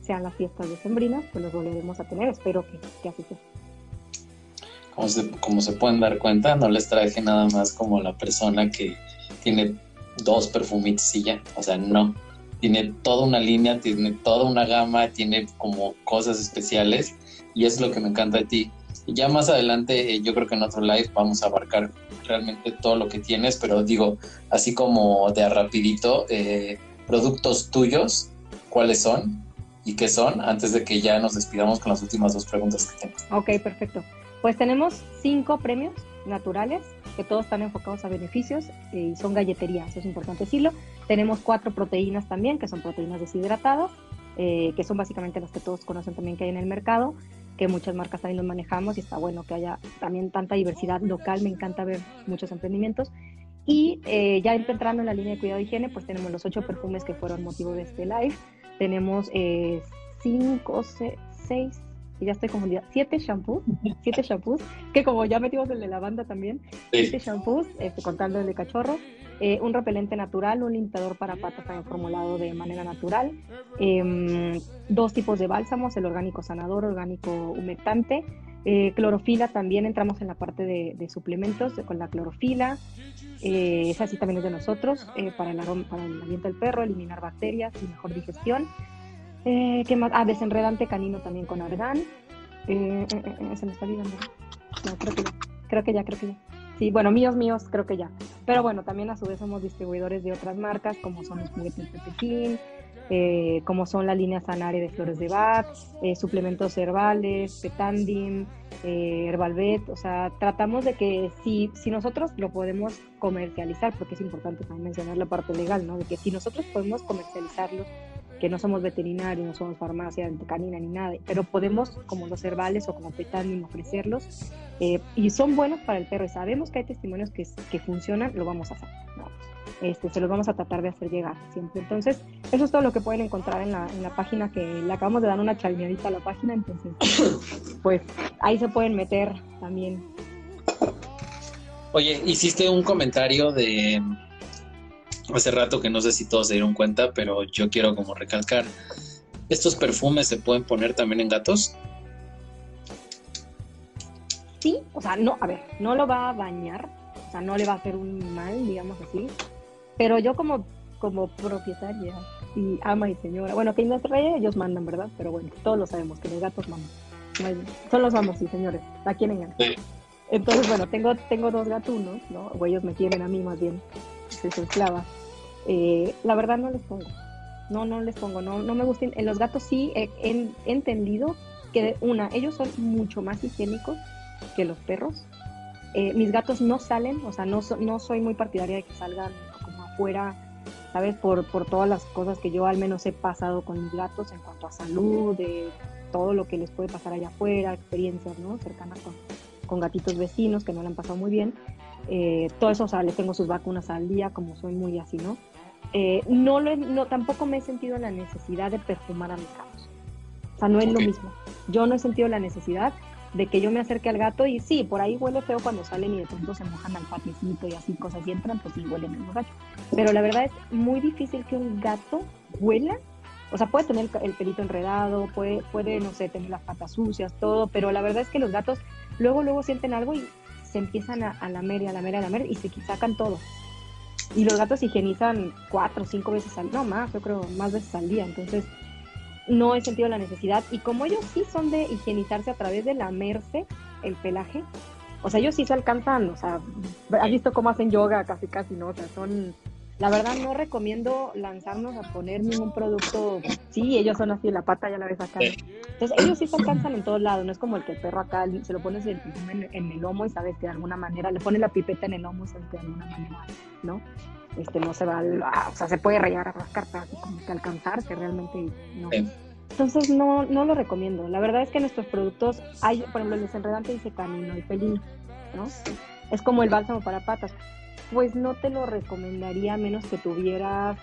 sean las fiestas de sembrinas, pues los volveremos a tener, espero que, que así sea como se, como se pueden dar cuenta, no les traje nada más como la persona que tiene dos perfumitos y ya, o sea, no. Tiene toda una línea, tiene toda una gama, tiene como cosas especiales y es lo que me encanta de ti. Y ya más adelante, eh, yo creo que en otro live vamos a abarcar realmente todo lo que tienes, pero digo, así como de rapidito, eh, productos tuyos, ¿cuáles son y qué son? Antes de que ya nos despidamos con las últimas dos preguntas que tengo. Ok, perfecto. Pues tenemos cinco premios naturales que todos están enfocados a beneficios eh, y son galletería, eso es importante decirlo. Tenemos cuatro proteínas también, que son proteínas deshidratadas, eh, que son básicamente las que todos conocen también que hay en el mercado, que muchas marcas también los manejamos y está bueno que haya también tanta diversidad local, me encanta ver muchos emprendimientos. Y eh, ya entrando en la línea de cuidado de higiene, pues tenemos los ocho perfumes que fueron motivo de este live. Tenemos cinco, seis, ya estoy confundida, siete shampoos, siete shampoos, que como ya metimos el de lavanda también, siete shampoos, este, contando el de cachorro, eh, un repelente natural, un limpiador para patas también formulado de manera natural, em, dos tipos de bálsamos, el orgánico sanador, orgánico humectante, eh, clorofila también entramos en la parte de, suplementos con la clorofila, eh, esa sí también es de nosotros, para, el aroma, para el aliento del perro, eliminar bacterias y mejor digestión. Eh, ¿Qué más? Ah, desenredante canino también con argán. Eh, eh, eh, se me está olvidando. No, creo que ya. Creo que ya, creo que ya. Sí, bueno, míos, míos, creo que ya. Pero bueno, también a su vez somos distribuidores de otras marcas, como son los juguetes Pepecín, eh, como son la línea Sanare de Flores de Bach, suplementos herbales, Petandim, Herbalvet. O sea, tratamos de que si, si nosotros lo podemos comercializar, porque es importante también mencionar la parte legal, ¿no? De que si nosotros podemos comercializarlos que no somos veterinarios, no somos farmacia canina ni nada, pero podemos, como los herbales o como Petandim, ofrecerlos eh, y son buenos para el perro y sabemos que hay testimonios que, que funcionan, lo vamos a hacer. Este, se los vamos a tratar de hacer llegar siempre. Entonces, eso es todo lo que pueden encontrar en la, en la página que le acabamos de dar una chalmeadita a la página, entonces, pues ahí se pueden meter también. Oye, hiciste un comentario de hace rato que no sé si todos se dieron cuenta, pero yo quiero como recalcar, ¿estos perfumes se pueden poner también en gatos? Sí, o sea, no, a ver, no lo va a bañar, o sea, no le va a hacer un mal, digamos así, pero yo como, como propietaria y ama y señora, bueno, que en nuestra ellos mandan, ¿verdad? Pero bueno, todos lo sabemos, que los gatos mandan. Son los amos, sí, señores, la quieren ganar. Entonces, bueno, tengo, tengo dos gatunos, ¿no? O ellos me quieren a mí más bien, soy su esclava. Eh, la verdad no les pongo. No, no les pongo. No, no me gustan. En los gatos sí he, entendido que, una, ellos son mucho más higiénicos que los perros. Eh, mis gatos no salen, o sea, no, no soy muy partidaria de que salgan como afuera, ¿sabes? Por, por todas las cosas que yo al menos he pasado con mis gatos en cuanto a salud, de todo lo que les puede pasar allá afuera, experiencias, ¿no? Cercanas con, con gatitos vecinos que no le han pasado muy bien. Eh, todo eso, o sea, les tengo sus vacunas al día, como soy muy así, ¿no? Eh, no, no, tampoco me he sentido la necesidad de perfumar a mis gatos. O sea, no es lo mismo. Yo no he sentido la necesidad de que yo me acerque al gato y sí, por ahí huele feo cuando salen y de pronto se mojan al patiecito y así cosas y entran, pues sí huele menos gato. Pero la verdad es muy difícil que un gato huela. O sea, puede tener el pelito enredado, puede, puede, no sé, tener las patas sucias, todo, pero la verdad es que los gatos luego, luego sienten algo y se empiezan a, a lamer y a lamer, a lamer y se sacan todo. Y los gatos higienizan cuatro o cinco veces al no más, yo creo más veces al día. Entonces, no he sentido la necesidad. Y como ellos sí son de higienizarse a través de lamerse el pelaje, o sea, ellos sí se alcanzan, o sea, has visto cómo hacen yoga casi, casi, ¿no? O sea, son la verdad no recomiendo lanzarnos a poner ningún producto. Sí, ellos son así, la pata ya la ves acá. Entonces ellos sí se alcanzan en todos lados, no es como el que el perro acá se lo pones en, en, el lomo y sabes que de alguna manera le pone la pipeta en el lomo y sabes que de alguna manera, ¿no? Este no se va, a, o sea, se puede rayar a rascar para así como que alcanzarse realmente no. Entonces no, no lo recomiendo. La verdad es que nuestros productos, hay, por ejemplo, el desenredante dice canino y pelín, ¿no? Es como el bálsamo para patas pues no te lo recomendaría a menos que tuvieras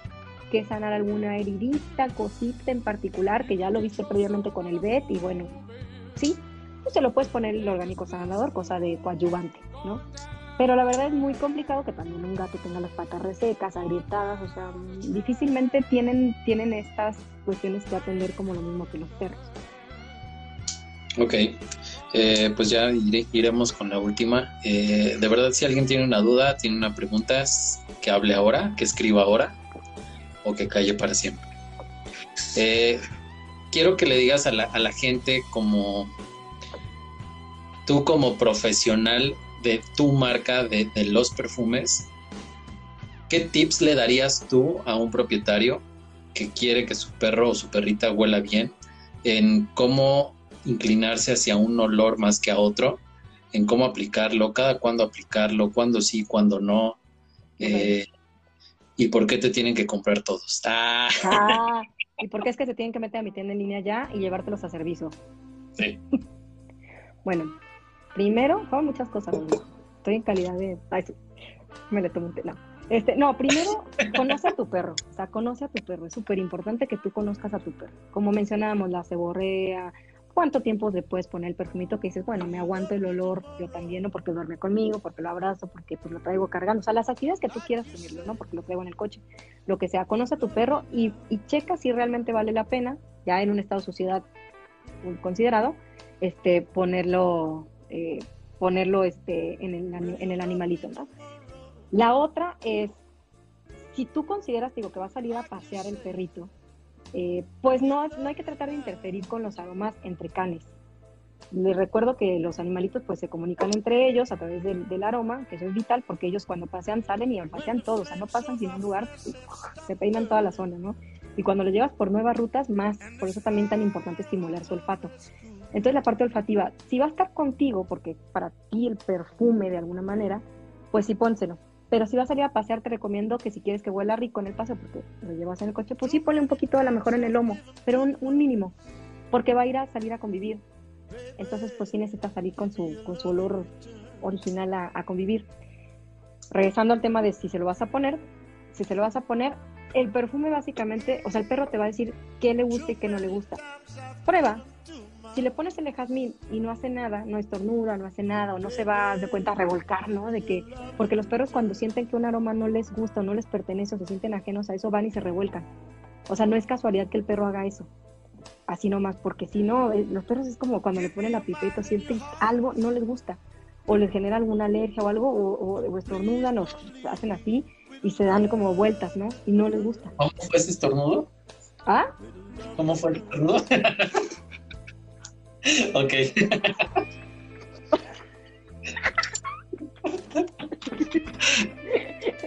que sanar alguna heridita, cosita en particular, que ya lo viste previamente con el BET, y bueno, sí, pues se lo puedes poner el orgánico sanador, cosa de coadyuvante, ¿no? Pero la verdad es muy complicado que también un gato tenga las patas resecas, agrietadas, o sea, difícilmente tienen, tienen estas cuestiones que atender como lo mismo que los perros. Ok, eh, pues ya iremos con la última. Eh, de verdad, si alguien tiene una duda, tiene una pregunta, que hable ahora, que escriba ahora o que calle para siempre. Eh, quiero que le digas a la, gente como tú como profesional de tu marca de, de los perfumes, ¿qué tips le darías tú a un propietario que quiere que su perro o su perrita huela bien en cómo inclinarse hacia un olor más que a otro, en cómo aplicarlo, cada cuándo aplicarlo, cuándo sí, cuándo no, eh, y por qué te tienen que comprar todos. Ah. ah. ¿Y por qué es que se tienen que meter a mi tienda en línea ya y llevártelos a servicio? Sí. bueno, primero, son muchas cosas. Estoy en calidad de... Ay, me le tomo un tela. Este, no, primero conoce a tu perro, o sea, conoce a tu perro. Es súper importante que tú conozcas a tu perro. Como mencionábamos, la ceborrea, cuánto tiempo puedes poner el perfumito que dices, bueno, me aguanto el olor yo también, ¿no? Porque duerme conmigo, porque lo abrazo, porque pues lo traigo cargando. O sea, las actividades que tú quieras tenerlo, ¿no? Porque lo traigo en el coche. Lo que sea, conoce a tu perro y, checa si realmente vale la pena, ya en un estado de sociedad considerado, este, ponerlo, eh, ponerlo este, en, el, en el animalito, ¿no? La otra es, si tú consideras, digo, que va a salir a pasear el perrito, eh, pues no, no hay que tratar de interferir con los aromas entre canes. Les recuerdo que los animalitos pues se comunican entre ellos a través del, aroma, que eso es vital porque ellos cuando pasean salen y pasean todo, o sea, no pasan sin un lugar, se peinan toda la zona, ¿no? Y cuando lo llevas por nuevas rutas, más, por eso también tan importante estimular su olfato. Entonces la parte olfativa, si va a estar contigo, porque para ti el perfume de alguna manera, pues sí pónselo, pero si vas a salir a pasear, te recomiendo que si quieres que huela rico en el paseo, porque lo llevas en el coche, pues sí ponle un poquito a lo mejor en el lomo, pero un, mínimo, porque va a ir a salir a convivir. Entonces, pues sí necesita salir con su, con su olor original a, a convivir. Regresando al tema de si se lo vas a poner, si se lo vas a poner, el perfume básicamente, o sea, el perro te va a decir qué le gusta y qué no le gusta. Prueba, si le pones el de jazmín y no hace nada, no estornuda, no hace nada, o no se va de cuenta a revolcar, ¿no? De que, porque los perros cuando sienten que un aroma no les gusta o no les pertenece o se sienten ajenos a eso, van y se revuelcan. O sea, no es casualidad que el perro haga eso. Así nomás, porque si no, eh, los perros es como cuando le ponen la pipeta, sienten algo, no les gusta. O les genera alguna alergia o algo, o, o, estornudan o hacen así y se dan como vueltas, ¿no? Y no les gusta. ¿Cómo fue ese estornudo? ¿Ah? ¿Cómo fue el estornudo? Ok.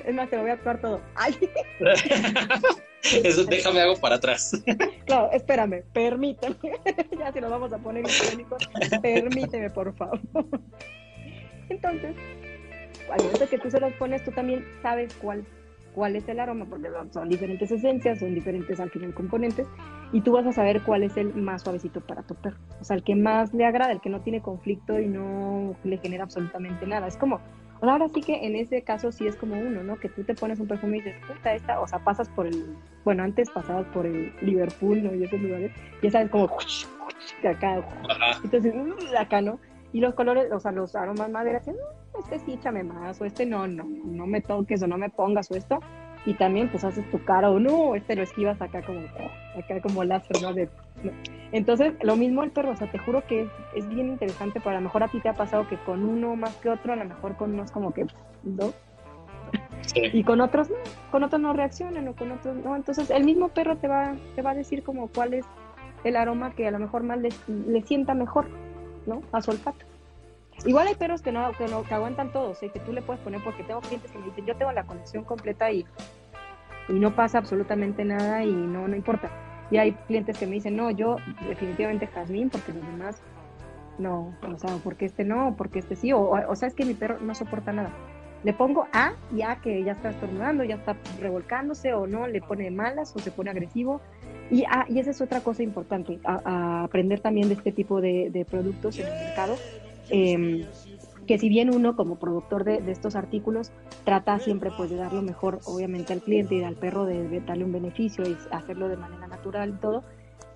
Es más, te lo voy a actuar todo. Ay. Eso déjame algo para atrás. Claro, espérame, permíteme. Ya si nos vamos a poner higiénicos, permíteme, por favor. Entonces, al momento que tú se los pones, tú también sabes cuál, cuál es el aroma, porque son diferentes esencias, son diferentes al final componentes, y tú vas a saber cuál es el más suavecito para tu perro. O sea, el que más le agrada, el que no tiene conflicto y no le genera absolutamente nada. Es como, ahora sí que en ese caso sí es como uno, ¿no? Que tú te pones un perfume y dices, puta, esta, o sea, pasas por el, bueno, antes pasabas por el Liverpool, ¿no? Y esos lugares, ya sabes, como, acá, entonces, uh, acá, ¿no? Y los colores, o sea, los aromas maderas, no, este sí, échame más, o este no, no, no me toques o no me pongas o esto. Y también, pues haces tu cara o no, este lo esquivas acá como, acá como láser, ¿no? De, Entonces, lo mismo el perro, o sea, te juro que es, bien interesante, pero a lo mejor a ti te ha pasado que con uno más que otro, a lo mejor con unos como que dos. Y con otros no, con otros no reaccionan o con otros no. Entonces, el mismo perro te va, te va a decir como cuál es el aroma que a lo mejor más le, le sienta mejor. ¿No? A su olfato. Igual hay perros que no, que no, que aguantan todos, ¿eh? que tú le puedes poner, porque tengo clientes que me dicen, yo tengo la colección completa y, y no pasa absolutamente nada y no, no importa. Y hay clientes que me dicen, no, yo definitivamente jazmín, porque los demás no, o sea, porque este no, porque este sí, o, o, sea, es que mi perro no soporta nada. Le pongo A y A que ya está estornudando, ya está revolcándose, o no, le pone malas, o se pone agresivo, y, ah, y esa es otra cosa importante, a, aprender también de este tipo de, productos en el mercado. Em, que si bien uno como productor de, estos artículos trata siempre pues de dar lo mejor obviamente al cliente y al perro de, darle un beneficio y hacerlo de manera natural y todo,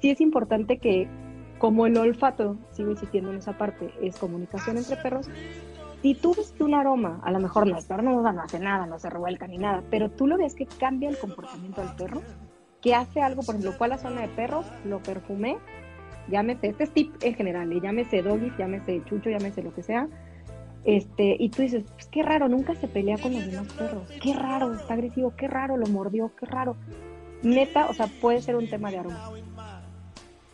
sí es importante que como el olfato, sigo insistiendo en esa parte, es comunicación entre perros, si tú ves que un aroma, a lo mejor no, perro no, no hace nada, no se revuelca ni nada, pero tú lo ves que cambia el comportamiento del perro, que hace algo, por ejemplo, fue a la zona de perros, lo perfumé, llámese, este es tip en general, ¿eh? llámese doggy, llámese chucho, llámese lo que sea, este, y tú dices, pues qué raro, nunca se pelea con los demás perros, qué raro, está agresivo, qué raro, lo mordió, qué raro. Neta, o sea, puede ser un tema de aroma.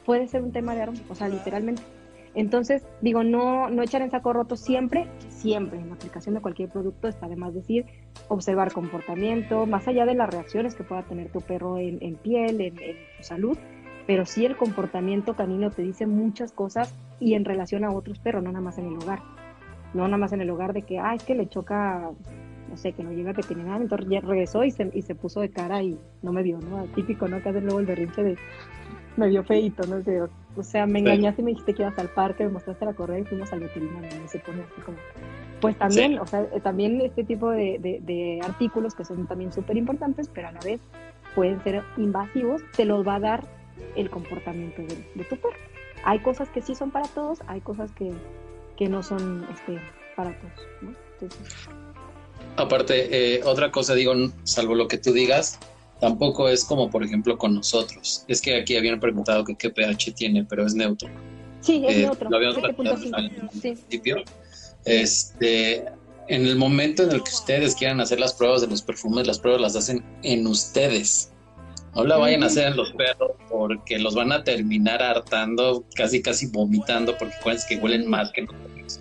Puede ser un tema de aroma, o sea, literalmente. Entonces, digo, no, no echar en saco roto siempre, siempre en la aplicación de cualquier producto, está de más decir, observar comportamiento, más allá de las reacciones que pueda tener tu perro en, piel, en, su salud, pero sí el comportamiento canino te dice muchas cosas y en relación a otros perros, no nada más en el hogar. No nada más en el hogar de que, ah, es que le choca, no sé, que no llega que tiene nada, entonces ya regresó y se, y se puso de cara y no me vio, ¿no? Típico, ¿no? Que hace luego el berrinche de, me vio feito, ¿no? sé, o sea, me engañaste y me dijiste que ibas al parque, me mostraste la correa y fuimos al veterinario, y se pone así como pues también, o sea, también este tipo de, artículos que son también súper importantes, pero a la vez pueden ser invasivos, te los va a dar el comportamiento de, tu perro. Hay cosas que sí son para todos, hay cosas que, no son este, para todos. ¿no? Aparte, eh, otra cosa, digo, salvo lo que tú digas, tampoco es como, por ejemplo, con nosotros. Es que aquí habían preguntado que qué pH tiene, pero es neutro. Sí, es eh, neutro. Lo habíamos al, principio. Este, en el momento en el que ustedes quieran hacer las pruebas de los perfumes, las pruebas las hacen en ustedes. No la vayan a hacer en los perros porque los van a terminar hartando, casi casi vomitando porque cuáles que huelen más que nosotros.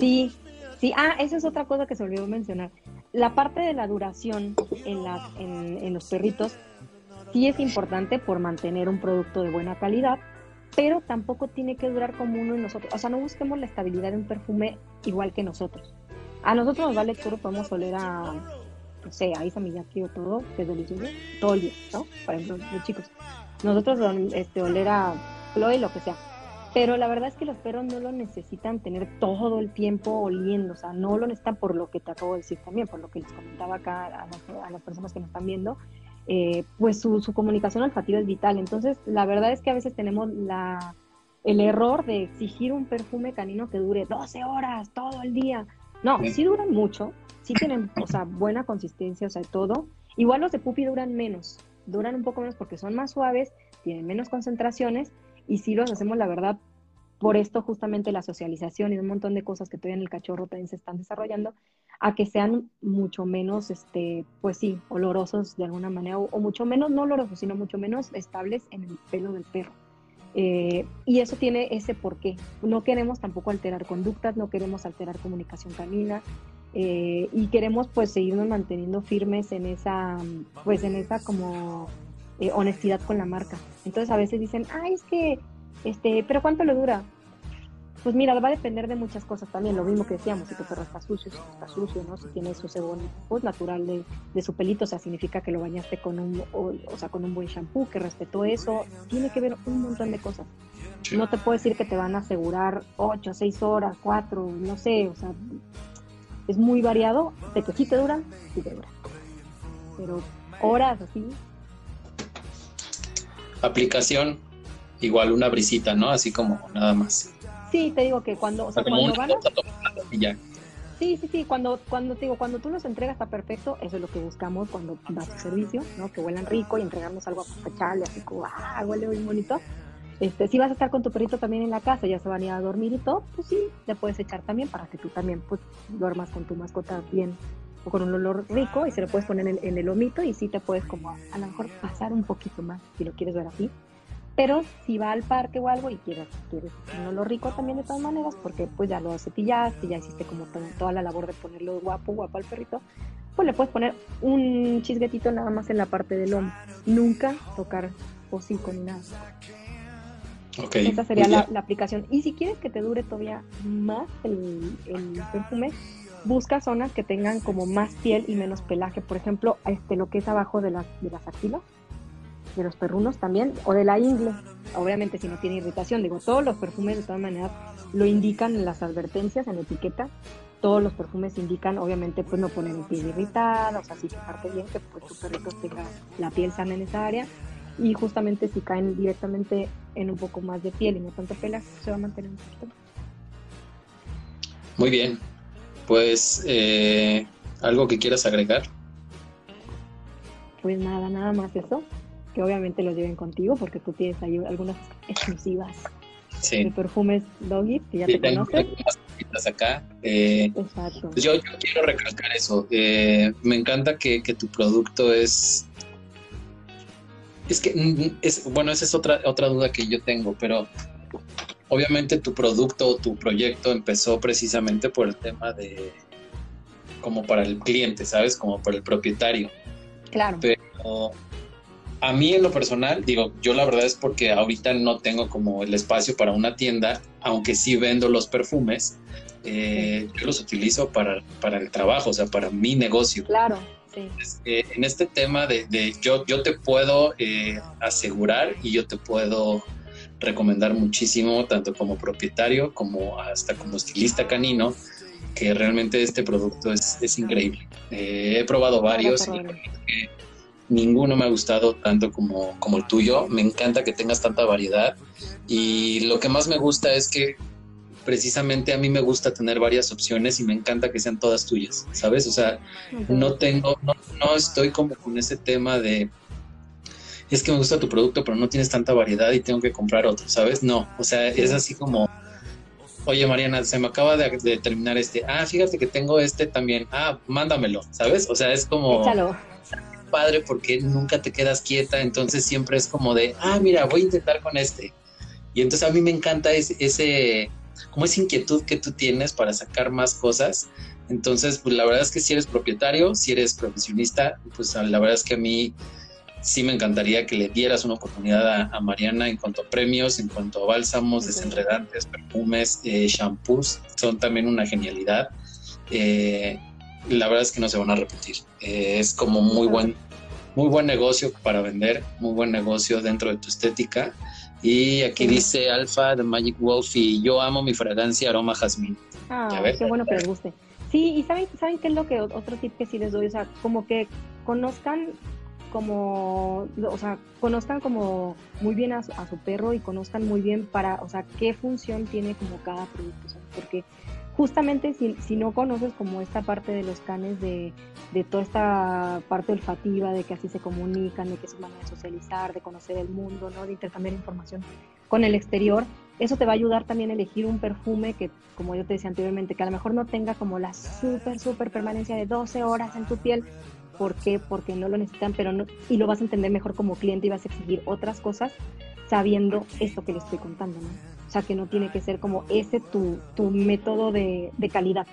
Sí, sí. Ah, esa es otra cosa que se olvidó mencionar. La parte de la duración en, en, en los perritos sí es importante por mantener un producto de buena calidad, pero tampoco tiene que durar como uno y nosotros. O sea, no busquemos la estabilidad de un perfume igual que nosotros. A nosotros nos vale todo, podemos oler a, no sé, a Isa o todo, que es delicioso, todo ¿no? Por ejemplo, los chicos. Nosotros este, oler a Chloe, lo que sea. Pero la verdad es que los perros no lo necesitan tener todo el tiempo oliendo, o sea, no lo necesitan por lo que te acabo de decir también, por lo que les comentaba acá a las, a las personas que nos están viendo, eh, pues su, comunicación olfativa es vital. Entonces, la verdad es que a veces tenemos la, el error de exigir un perfume canino que dure 12 horas, todo el día. No, sí, duran mucho, sí tienen, o sea, buena consistencia, o sea, todo. Igual los de pupi duran menos, duran un poco menos porque son más suaves, tienen menos concentraciones y sí los hacemos, la verdad, por esto justamente la socialización y un montón de cosas que todavía en el cachorro también se están desarrollando, a que sean mucho menos, este, pues sí, olorosos de alguna manera, o, mucho menos, no olorosos, sino mucho menos estables en el pelo del perro. Eh, y eso tiene ese porqué. No queremos tampoco alterar conductas, no queremos alterar comunicación canina, eh, y queremos pues seguirnos manteniendo firmes en esa, pues en esa como eh, honestidad con la marca. Entonces a veces dicen, ay, es que, este, pero ¿cuánto le dura? Pues mira, va a depender de muchas cosas también, lo mismo que decíamos, si tu perro está sucio, si está sucio, ¿no? Si tiene su sebón pues, natural de, de, su pelito, o sea, significa que lo bañaste con un, o, o, sea, con un buen shampoo, que respetó eso, tiene que ver un montón de cosas. Sí. No te puedo decir que te van a asegurar 8, 6 horas, 4, no sé, o sea, es muy variado, de que sí te duran, sí te duran. Pero horas así. Aplicación, igual una brisita, ¿no? Así como nada más. Sí, te digo que cuando, o sea, como cuando van a... gota y ya. Sí, sí, sí, cuando, cuando te digo, cuando tú los entregas está perfecto, eso es lo que buscamos cuando vas a servicio, ¿no? Que huelan rico y entregarnos algo apapachable, así como, ah, huele muy bonito. Este, si vas a estar con tu perrito también en la casa, ya se van a ir a dormir y todo, pues sí, le puedes echar también para que tú también pues duermas con tu mascota bien o con un olor rico y se lo puedes poner en el, en el lomito y sí te puedes como a lo mejor pasar un poquito más si lo quieres ver así. Pero si va al parque o algo y quieres, quieres un olor rico también de todas maneras, porque pues ya lo cepillaste, ya hiciste como toda, toda la labor de ponerlo guapo, guapo al perrito, pues le puedes poner un chisguetito nada más en la parte del lomo. Nunca tocar hocico ni nada. Okay. Esa sería la, la, aplicación. Y si quieres que te dure todavía más el, el, perfume, busca zonas que tengan como más piel y menos pelaje. Por ejemplo, este, lo que es abajo de las, de las axilas, de los perrunos también, o de la ingle. Obviamente si no tiene irritación. Digo, todos los perfumes de todas maneras lo indican en las advertencias, en la etiqueta. Todos los perfumes indican, obviamente, pues no poner piel irritada, o sea, sí fijarte bien que pues, tu perrito tenga la piel sana en esa área y justamente si caen directamente en un poco más de piel y no tanto pelaje, se va a mantener un poquito. Muy bien, pues eh, algo que quieras agregar. Pues nada, nada más eso, que obviamente lo lleven contigo porque tú tienes ahí algunas exclusivas sí. de perfumes Doggy que ya sí, te conocen. acá. Eh, Exacto. Yo, yo, quiero recalcar eso. Eh, me encanta que, que tu producto es es que, es, bueno, esa es otra, otra duda que yo tengo, pero obviamente tu producto o tu proyecto empezó precisamente por el tema de, como para el cliente, ¿sabes? Como para el propietario. Claro. Pero a mí en lo personal, digo, yo la verdad es porque ahorita no tengo como el espacio para una tienda, aunque sí vendo los perfumes, eh, yo los utilizo para, para el trabajo, o sea, para mi negocio. Claro. Sí. Eh, en este tema de, de, yo, yo te puedo eh, asegurar y yo te puedo recomendar muchísimo, tanto como propietario como hasta como estilista canino, que realmente este producto es, es increíble. Eh, he probado varios y ninguno me ha gustado tanto como, como el tuyo. Me encanta que tengas tanta variedad y lo que más me gusta es que precisamente a mí me gusta tener varias opciones y me encanta que sean todas tuyas, ¿sabes? O sea, no tengo, no, no estoy como con ese tema de, es que me gusta tu producto, pero no tienes tanta variedad y tengo que comprar otro, ¿sabes? No, o sea, es así como, oye Mariana, se me acaba de, de, terminar este, ah, fíjate que tengo este también, ah, mándamelo, ¿sabes? O sea, es como... Échalo. Padre, porque nunca te quedas quieta, entonces siempre es como de, ah, mira, voy a intentar con este. Y entonces a mí me encanta ese, ese como esa inquietud que tú tienes para sacar más cosas. Entonces, pues la verdad es que si eres propietario, si eres profesionista, pues la verdad es que a mí sí me encantaría que le dieras una oportunidad a, a Mariana en cuanto a premios, en cuanto a bálsamos, desenredantes, perfumes, eh, shampoos, son también una genialidad. Eh, la verdad es que no se van a repetir. Eh, es como muy buen, muy buen negocio para vender, muy buen negocio dentro de tu estética. Y aquí sí. dice Alfa de Magic Wolf y yo amo mi fragancia aroma jazmín. Ah, qué bueno que les guste. Sí, y saben, saben qué es lo que otro tip que sí les doy, o sea, como que conozcan como, o sea, conozcan como muy bien a su, perro y conozcan muy bien para, o sea, qué función tiene como cada producto, porque justamente si, si, no conoces como esta parte de los canes, de, de, toda esta parte olfativa, de que así se comunican, de que es su manera de socializar, de conocer el mundo, ¿no? de intercambiar información con el exterior, eso te va a ayudar también a elegir un perfume que, como yo te decía anteriormente, que a lo mejor no tenga como la súper, súper permanencia de 12 horas en tu piel. ¿Por qué? Porque no lo necesitan, pero no, y lo vas a entender mejor como cliente y vas a exigir otras cosas sabiendo esto que le estoy contando, ¿no? O sea, que no tiene que ser como ese tu, tu método de, de, calidad.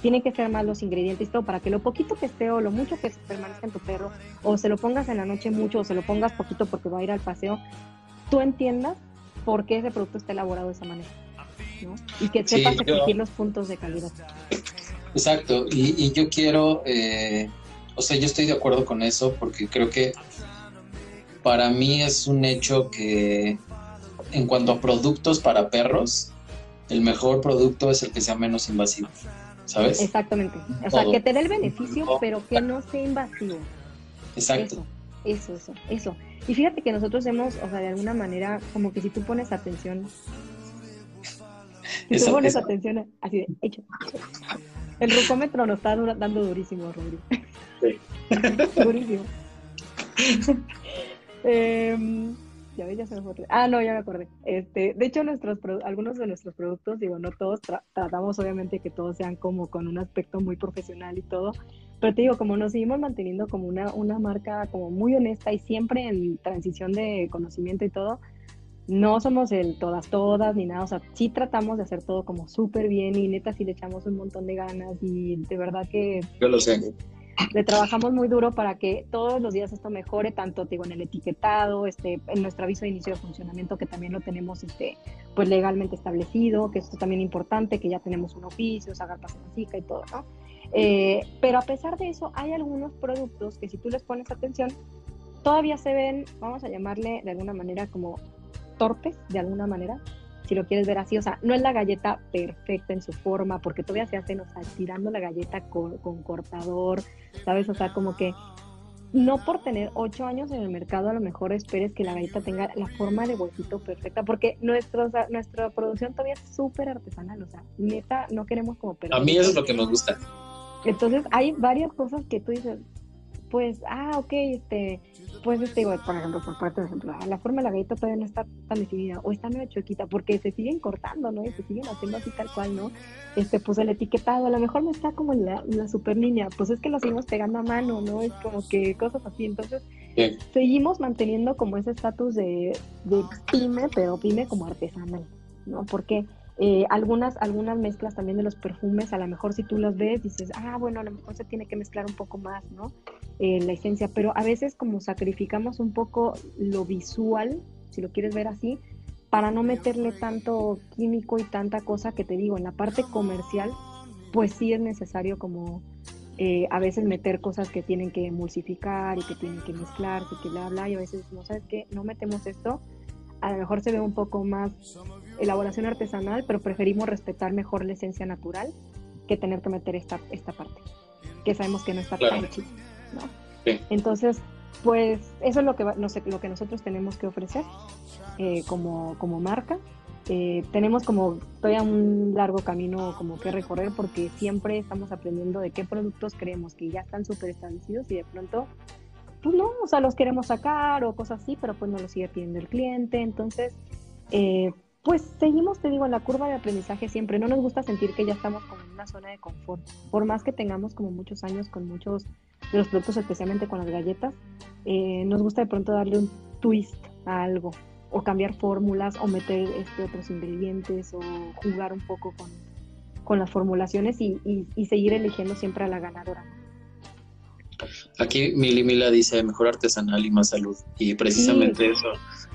Tiene que ser más los ingredientes y todo para que lo poquito que esté o lo mucho que permanezca en tu perro, o se lo pongas en la noche mucho, o se lo pongas poquito porque va a ir al paseo, tú entiendas por qué ese producto está elaborado de esa manera. ¿no? Y que sepas exigir los puntos de calidad. Exacto, y, yo quiero, eh, o sea, yo estoy de acuerdo con eso porque creo que para mí es un hecho que en cuanto a productos para perros, el mejor producto es el que sea menos invasivo, ¿sabes? Exactamente. O sea, que te dé el beneficio, pero que no sea invasivo. Exacto. Eso, eso, eso. Y fíjate que nosotros hemos, o sea, de alguna manera, como que si tú pones atención, si tú pones atención, así de, hecho. El rucómetro nos está dando durísimo, Rodrigo. Fue. Ah, no, ya me acordé. Este, de hecho, nuestros algunos de nuestros productos, digo, no todos, tratamos obviamente que todos sean como con un aspecto muy profesional y todo, pero te digo, como nos seguimos manteniendo como una, una marca como muy honesta y siempre en transición de conocimiento y todo, no somos el todas, todas, ni nada, o sea, sí tratamos de hacer todo como súper bien y neta sí le echamos un montón de ganas y de verdad que... Yo lo sé le trabajamos muy duro para que todos los días esto mejore, tanto digo, en el etiquetado, este, en nuestro aviso de inicio de funcionamiento, que también lo tenemos este, pues legalmente establecido, que esto es también importante, que ya tenemos un oficio, sacar sica y todo, ¿no? Eh, pero a pesar de eso, hay algunos productos que si tú les pones atención, todavía se ven, vamos a llamarle de alguna manera como torpes, de alguna manera, si lo quieres ver así, o sea, no es la galleta perfecta en su forma, porque todavía se hacen, o sea, tirando la galleta con, cortador, ¿sabes? O sea, como que no por tener ocho años en el mercado, a lo mejor esperes que la galleta tenga la forma de bolsito perfecta, porque nuestro, nuestra producción todavía es súper artesanal, o sea, neta, no queremos como... A mí eso es lo que nos gusta. Entonces, hay varias cosas que tú dices, pues, ah, ok, este, pues, este, por ejemplo, por parte de ejemplo, la forma de la galleta todavía no está tan definida o está medio chuequita porque se siguen cortando, ¿no? Y se siguen haciendo así tal cual, ¿no? Este, pues el etiquetado, a lo mejor no está como la, la super niña, pues es que lo seguimos pegando a mano, ¿no? Es como que cosas así, entonces seguimos manteniendo como ese estatus de, de pyme, pero pyme como artesanal, ¿no? Porque eh, algunas, algunas mezclas también de los perfumes, a lo mejor si tú los ves, dices, ah, bueno, a lo mejor se tiene que mezclar un poco más, ¿no? Eh, la esencia, pero a veces como sacrificamos un poco lo visual, si lo quieres ver así, para no meterle tanto químico y tanta cosa que te digo, en la parte comercial, pues sí es necesario como eh, a veces meter cosas que tienen que emulsificar y que tienen que mezclarse, que bla, bla, y a veces, no sabes qué, no metemos esto, a lo mejor se ve un poco más elaboración artesanal, pero preferimos respetar mejor la esencia natural que tener que meter esta, esta parte, que sabemos que no está tan chido, Entonces, pues eso es lo que, no sé, lo que nosotros tenemos que ofrecer eh, como, como marca. Eh, tenemos como todavía un largo camino como que recorrer porque siempre estamos aprendiendo de qué productos creemos que ya están súper establecidos y de pronto, pues no, o sea, los queremos sacar o cosas así, pero pues no los sigue pidiendo el cliente. Entonces, eh, pues seguimos, te digo, en la curva de aprendizaje siempre. No nos gusta sentir que ya estamos como en una zona de confort. Por más que tengamos como muchos años con muchos de los productos, especialmente con las galletas, eh, nos gusta de pronto darle un twist a algo, o cambiar fórmulas, o meter este, otros ingredientes, o jugar un poco con, con las formulaciones y, y, seguir eligiendo siempre a la ganadora. Aquí Mili Mila dice mejor artesanal y más salud. Y precisamente eso,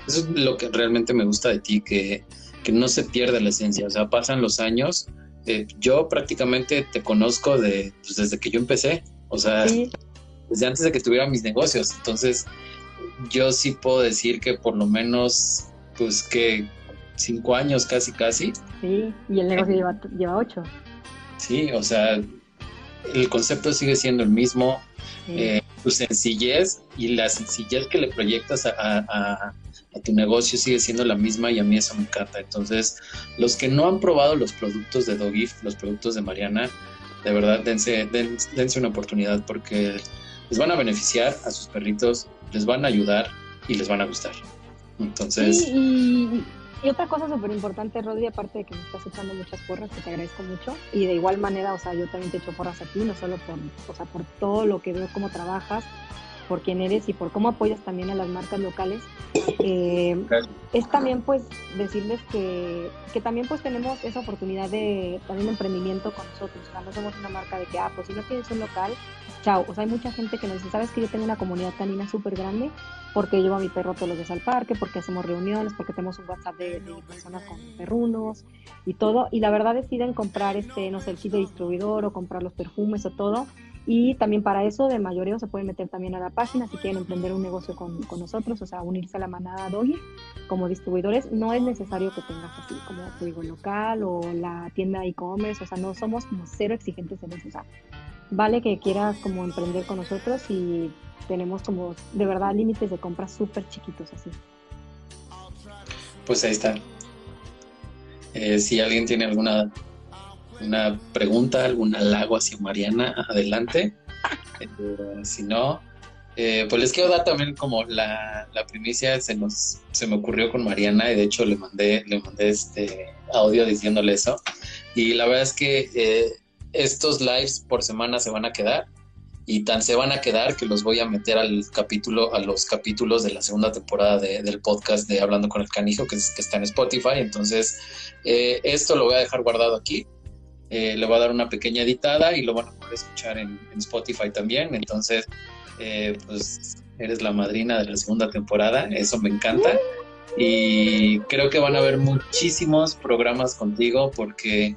eso es lo que realmente me gusta de ti, que que no se pierda la esencia, o sea, pasan los años. Eh, yo prácticamente te conozco de, pues, desde que yo empecé, o sea, desde antes de que tuviera mis negocios. Entonces, yo sí puedo decir que por lo menos, pues que cinco años casi, casi. Sí, y el negocio lleva, lleva ocho. Sí, o sea, el concepto sigue siendo el mismo. Eh, tu sencillez y la sencillez que le proyectas a, tu negocio sigue siendo la misma y a mí eso me encanta. Entonces, los que no han probado los productos de Dogif, los productos de Mariana, de verdad dense, dense una oportunidad porque les van a beneficiar a sus perritos, les van a ayudar y les van a gustar. Entonces... otra cosa súper importante, Rodri, aparte de que me estás echando muchas porras, que te agradezco mucho, y de igual manera, o sea, yo también te echo porras a ti, no solo por, o sea, por todo lo que veo, cómo trabajas, por quién eres y por cómo apoyas también a las marcas locales. Eh, es también pues decirles que, que, también pues tenemos esa oportunidad de también emprendimiento con nosotros, o sea, no somos una marca de que, ah, pues si no tienes un local, chao, o sea, hay mucha gente que nos dice, sabes que yo tengo una comunidad canina súper grande porque llevo a mi perro todos los días al parque, porque hacemos reuniones, porque tenemos un WhatsApp de, personas con perrunos y todo, y la verdad deciden comprar este, no sé, el kit de distribuidor o comprar los perfumes o todo, y también para eso de mayoreo se pueden meter también a la página si quieren emprender un negocio con, con nosotros, o sea, unirse a la manada Doggy como distribuidores. No es necesario que tengas así como te digo local o la tienda e-commerce, o sea, no somos como cero exigentes en eso. O sea, vale que quieras como emprender con nosotros y tenemos como de verdad límites de compra súper chiquitos así. Pues ahí está. Eh, si alguien tiene alguna una pregunta, algún halago hacia Mariana, adelante. Eh, si no, eh, pues les quiero dar también como la, la, primicia, se nos, se me ocurrió con Mariana y de hecho le mandé, le mandé este audio diciéndole eso. Y la verdad es que estos lives por semana se van a quedar y tan se van a quedar que los voy a meter al capítulo, a los capítulos de la segunda temporada del podcast de Hablando con el Canijo, que, que está en Spotify. Entonces, eh, esto lo voy a dejar guardado aquí. Eh, le voy a dar una pequeña editada y lo van a poder escuchar en, Spotify también. Entonces, eh, pues eres la madrina de la segunda temporada, eso me encanta. Y creo que van a haber muchísimos programas contigo porque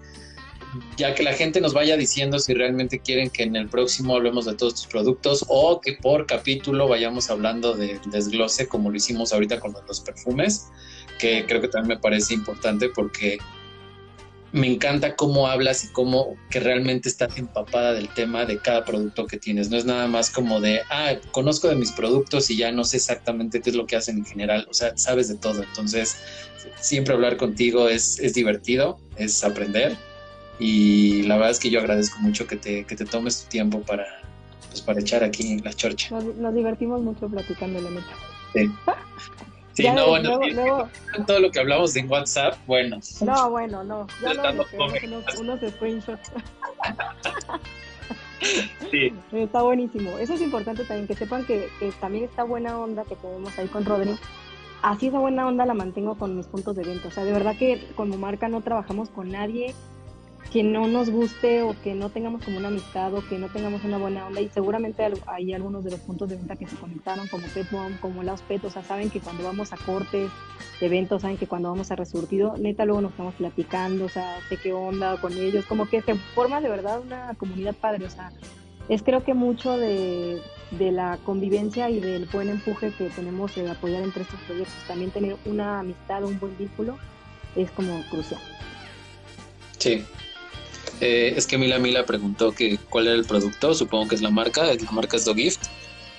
ya que la gente nos vaya diciendo si realmente quieren que en el próximo hablemos de todos tus productos o que por capítulo vayamos hablando de desglose como lo hicimos ahorita con los perfumes, que creo que también me parece importante porque me encanta cómo hablas y cómo que realmente estás empapada del tema de cada producto que tienes. No es nada más como de, ah, conozco de mis productos y ya no sé exactamente qué es lo que hacen en general. O sea, sabes de todo. Entonces, siempre hablar contigo es, es divertido, es aprender y la verdad es que yo agradezco mucho que te, que te tomes tu tiempo para, pues, para echar aquí la chorcha. Nos, divertimos mucho platicando, la neta. Sí. Sí, no, bueno, todo lo que hablamos en WhatsApp, bueno. No, bueno, no. Ya no, unos, unos screenshots. sí. Está buenísimo. Eso es importante también, que sepan que, que, también está buena onda que tenemos ahí con Rodri. Así esa buena onda la mantengo con mis puntos de venta. O sea, de verdad que como marca no trabajamos con nadie que no nos guste o que no tengamos como una amistad o que no tengamos una buena onda y seguramente hay algunos de los puntos de venta que se conectaron como Petmom, como Laos Pet, o sea, saben que cuando vamos a cortes de eventos, saben que cuando vamos a resurtido, neta luego nos estamos platicando, o sea, sé qué onda con ellos, como que se forma de verdad una comunidad padre, o sea, es creo que mucho de, de la convivencia y del buen empuje que tenemos de apoyar entre estos proyectos, también tener una amistad, un buen vínculo, es como crucial. Sí, eh, es que Mila Mila preguntó que cuál era el producto, supongo que es la marca, la marca es Dogift.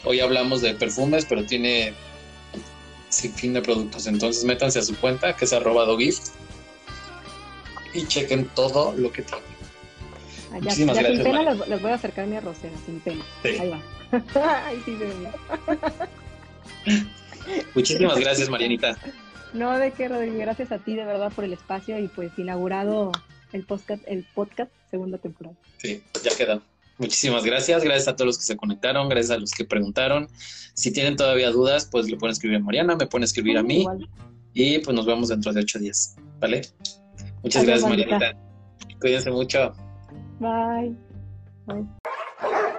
Hoy hablamos de perfumes, pero tiene sin fin de productos. Entonces métanse a su cuenta, que es arroba Dogift, y chequen todo lo que tiene. Ah, ya, Muchísimas gracias, sin pena les, voy a acercar mi arrocera, sin pena. Ahí va. Ahí sí Muchísimas gracias, Marianita. No, de qué, Rodrigo. Gracias a ti, de verdad, por el espacio y pues inaugurado el podcast, el podcast segunda temporada. Sí, ya queda. Muchísimas gracias, gracias a todos los que se conectaron, gracias a los que preguntaron. Si tienen todavía dudas, pues le pueden escribir a Mariana, me pueden escribir a mí y pues nos vemos dentro de ocho días, ¿vale? Muchas gracias, Marianita. Cuídense mucho. Bye. Bye.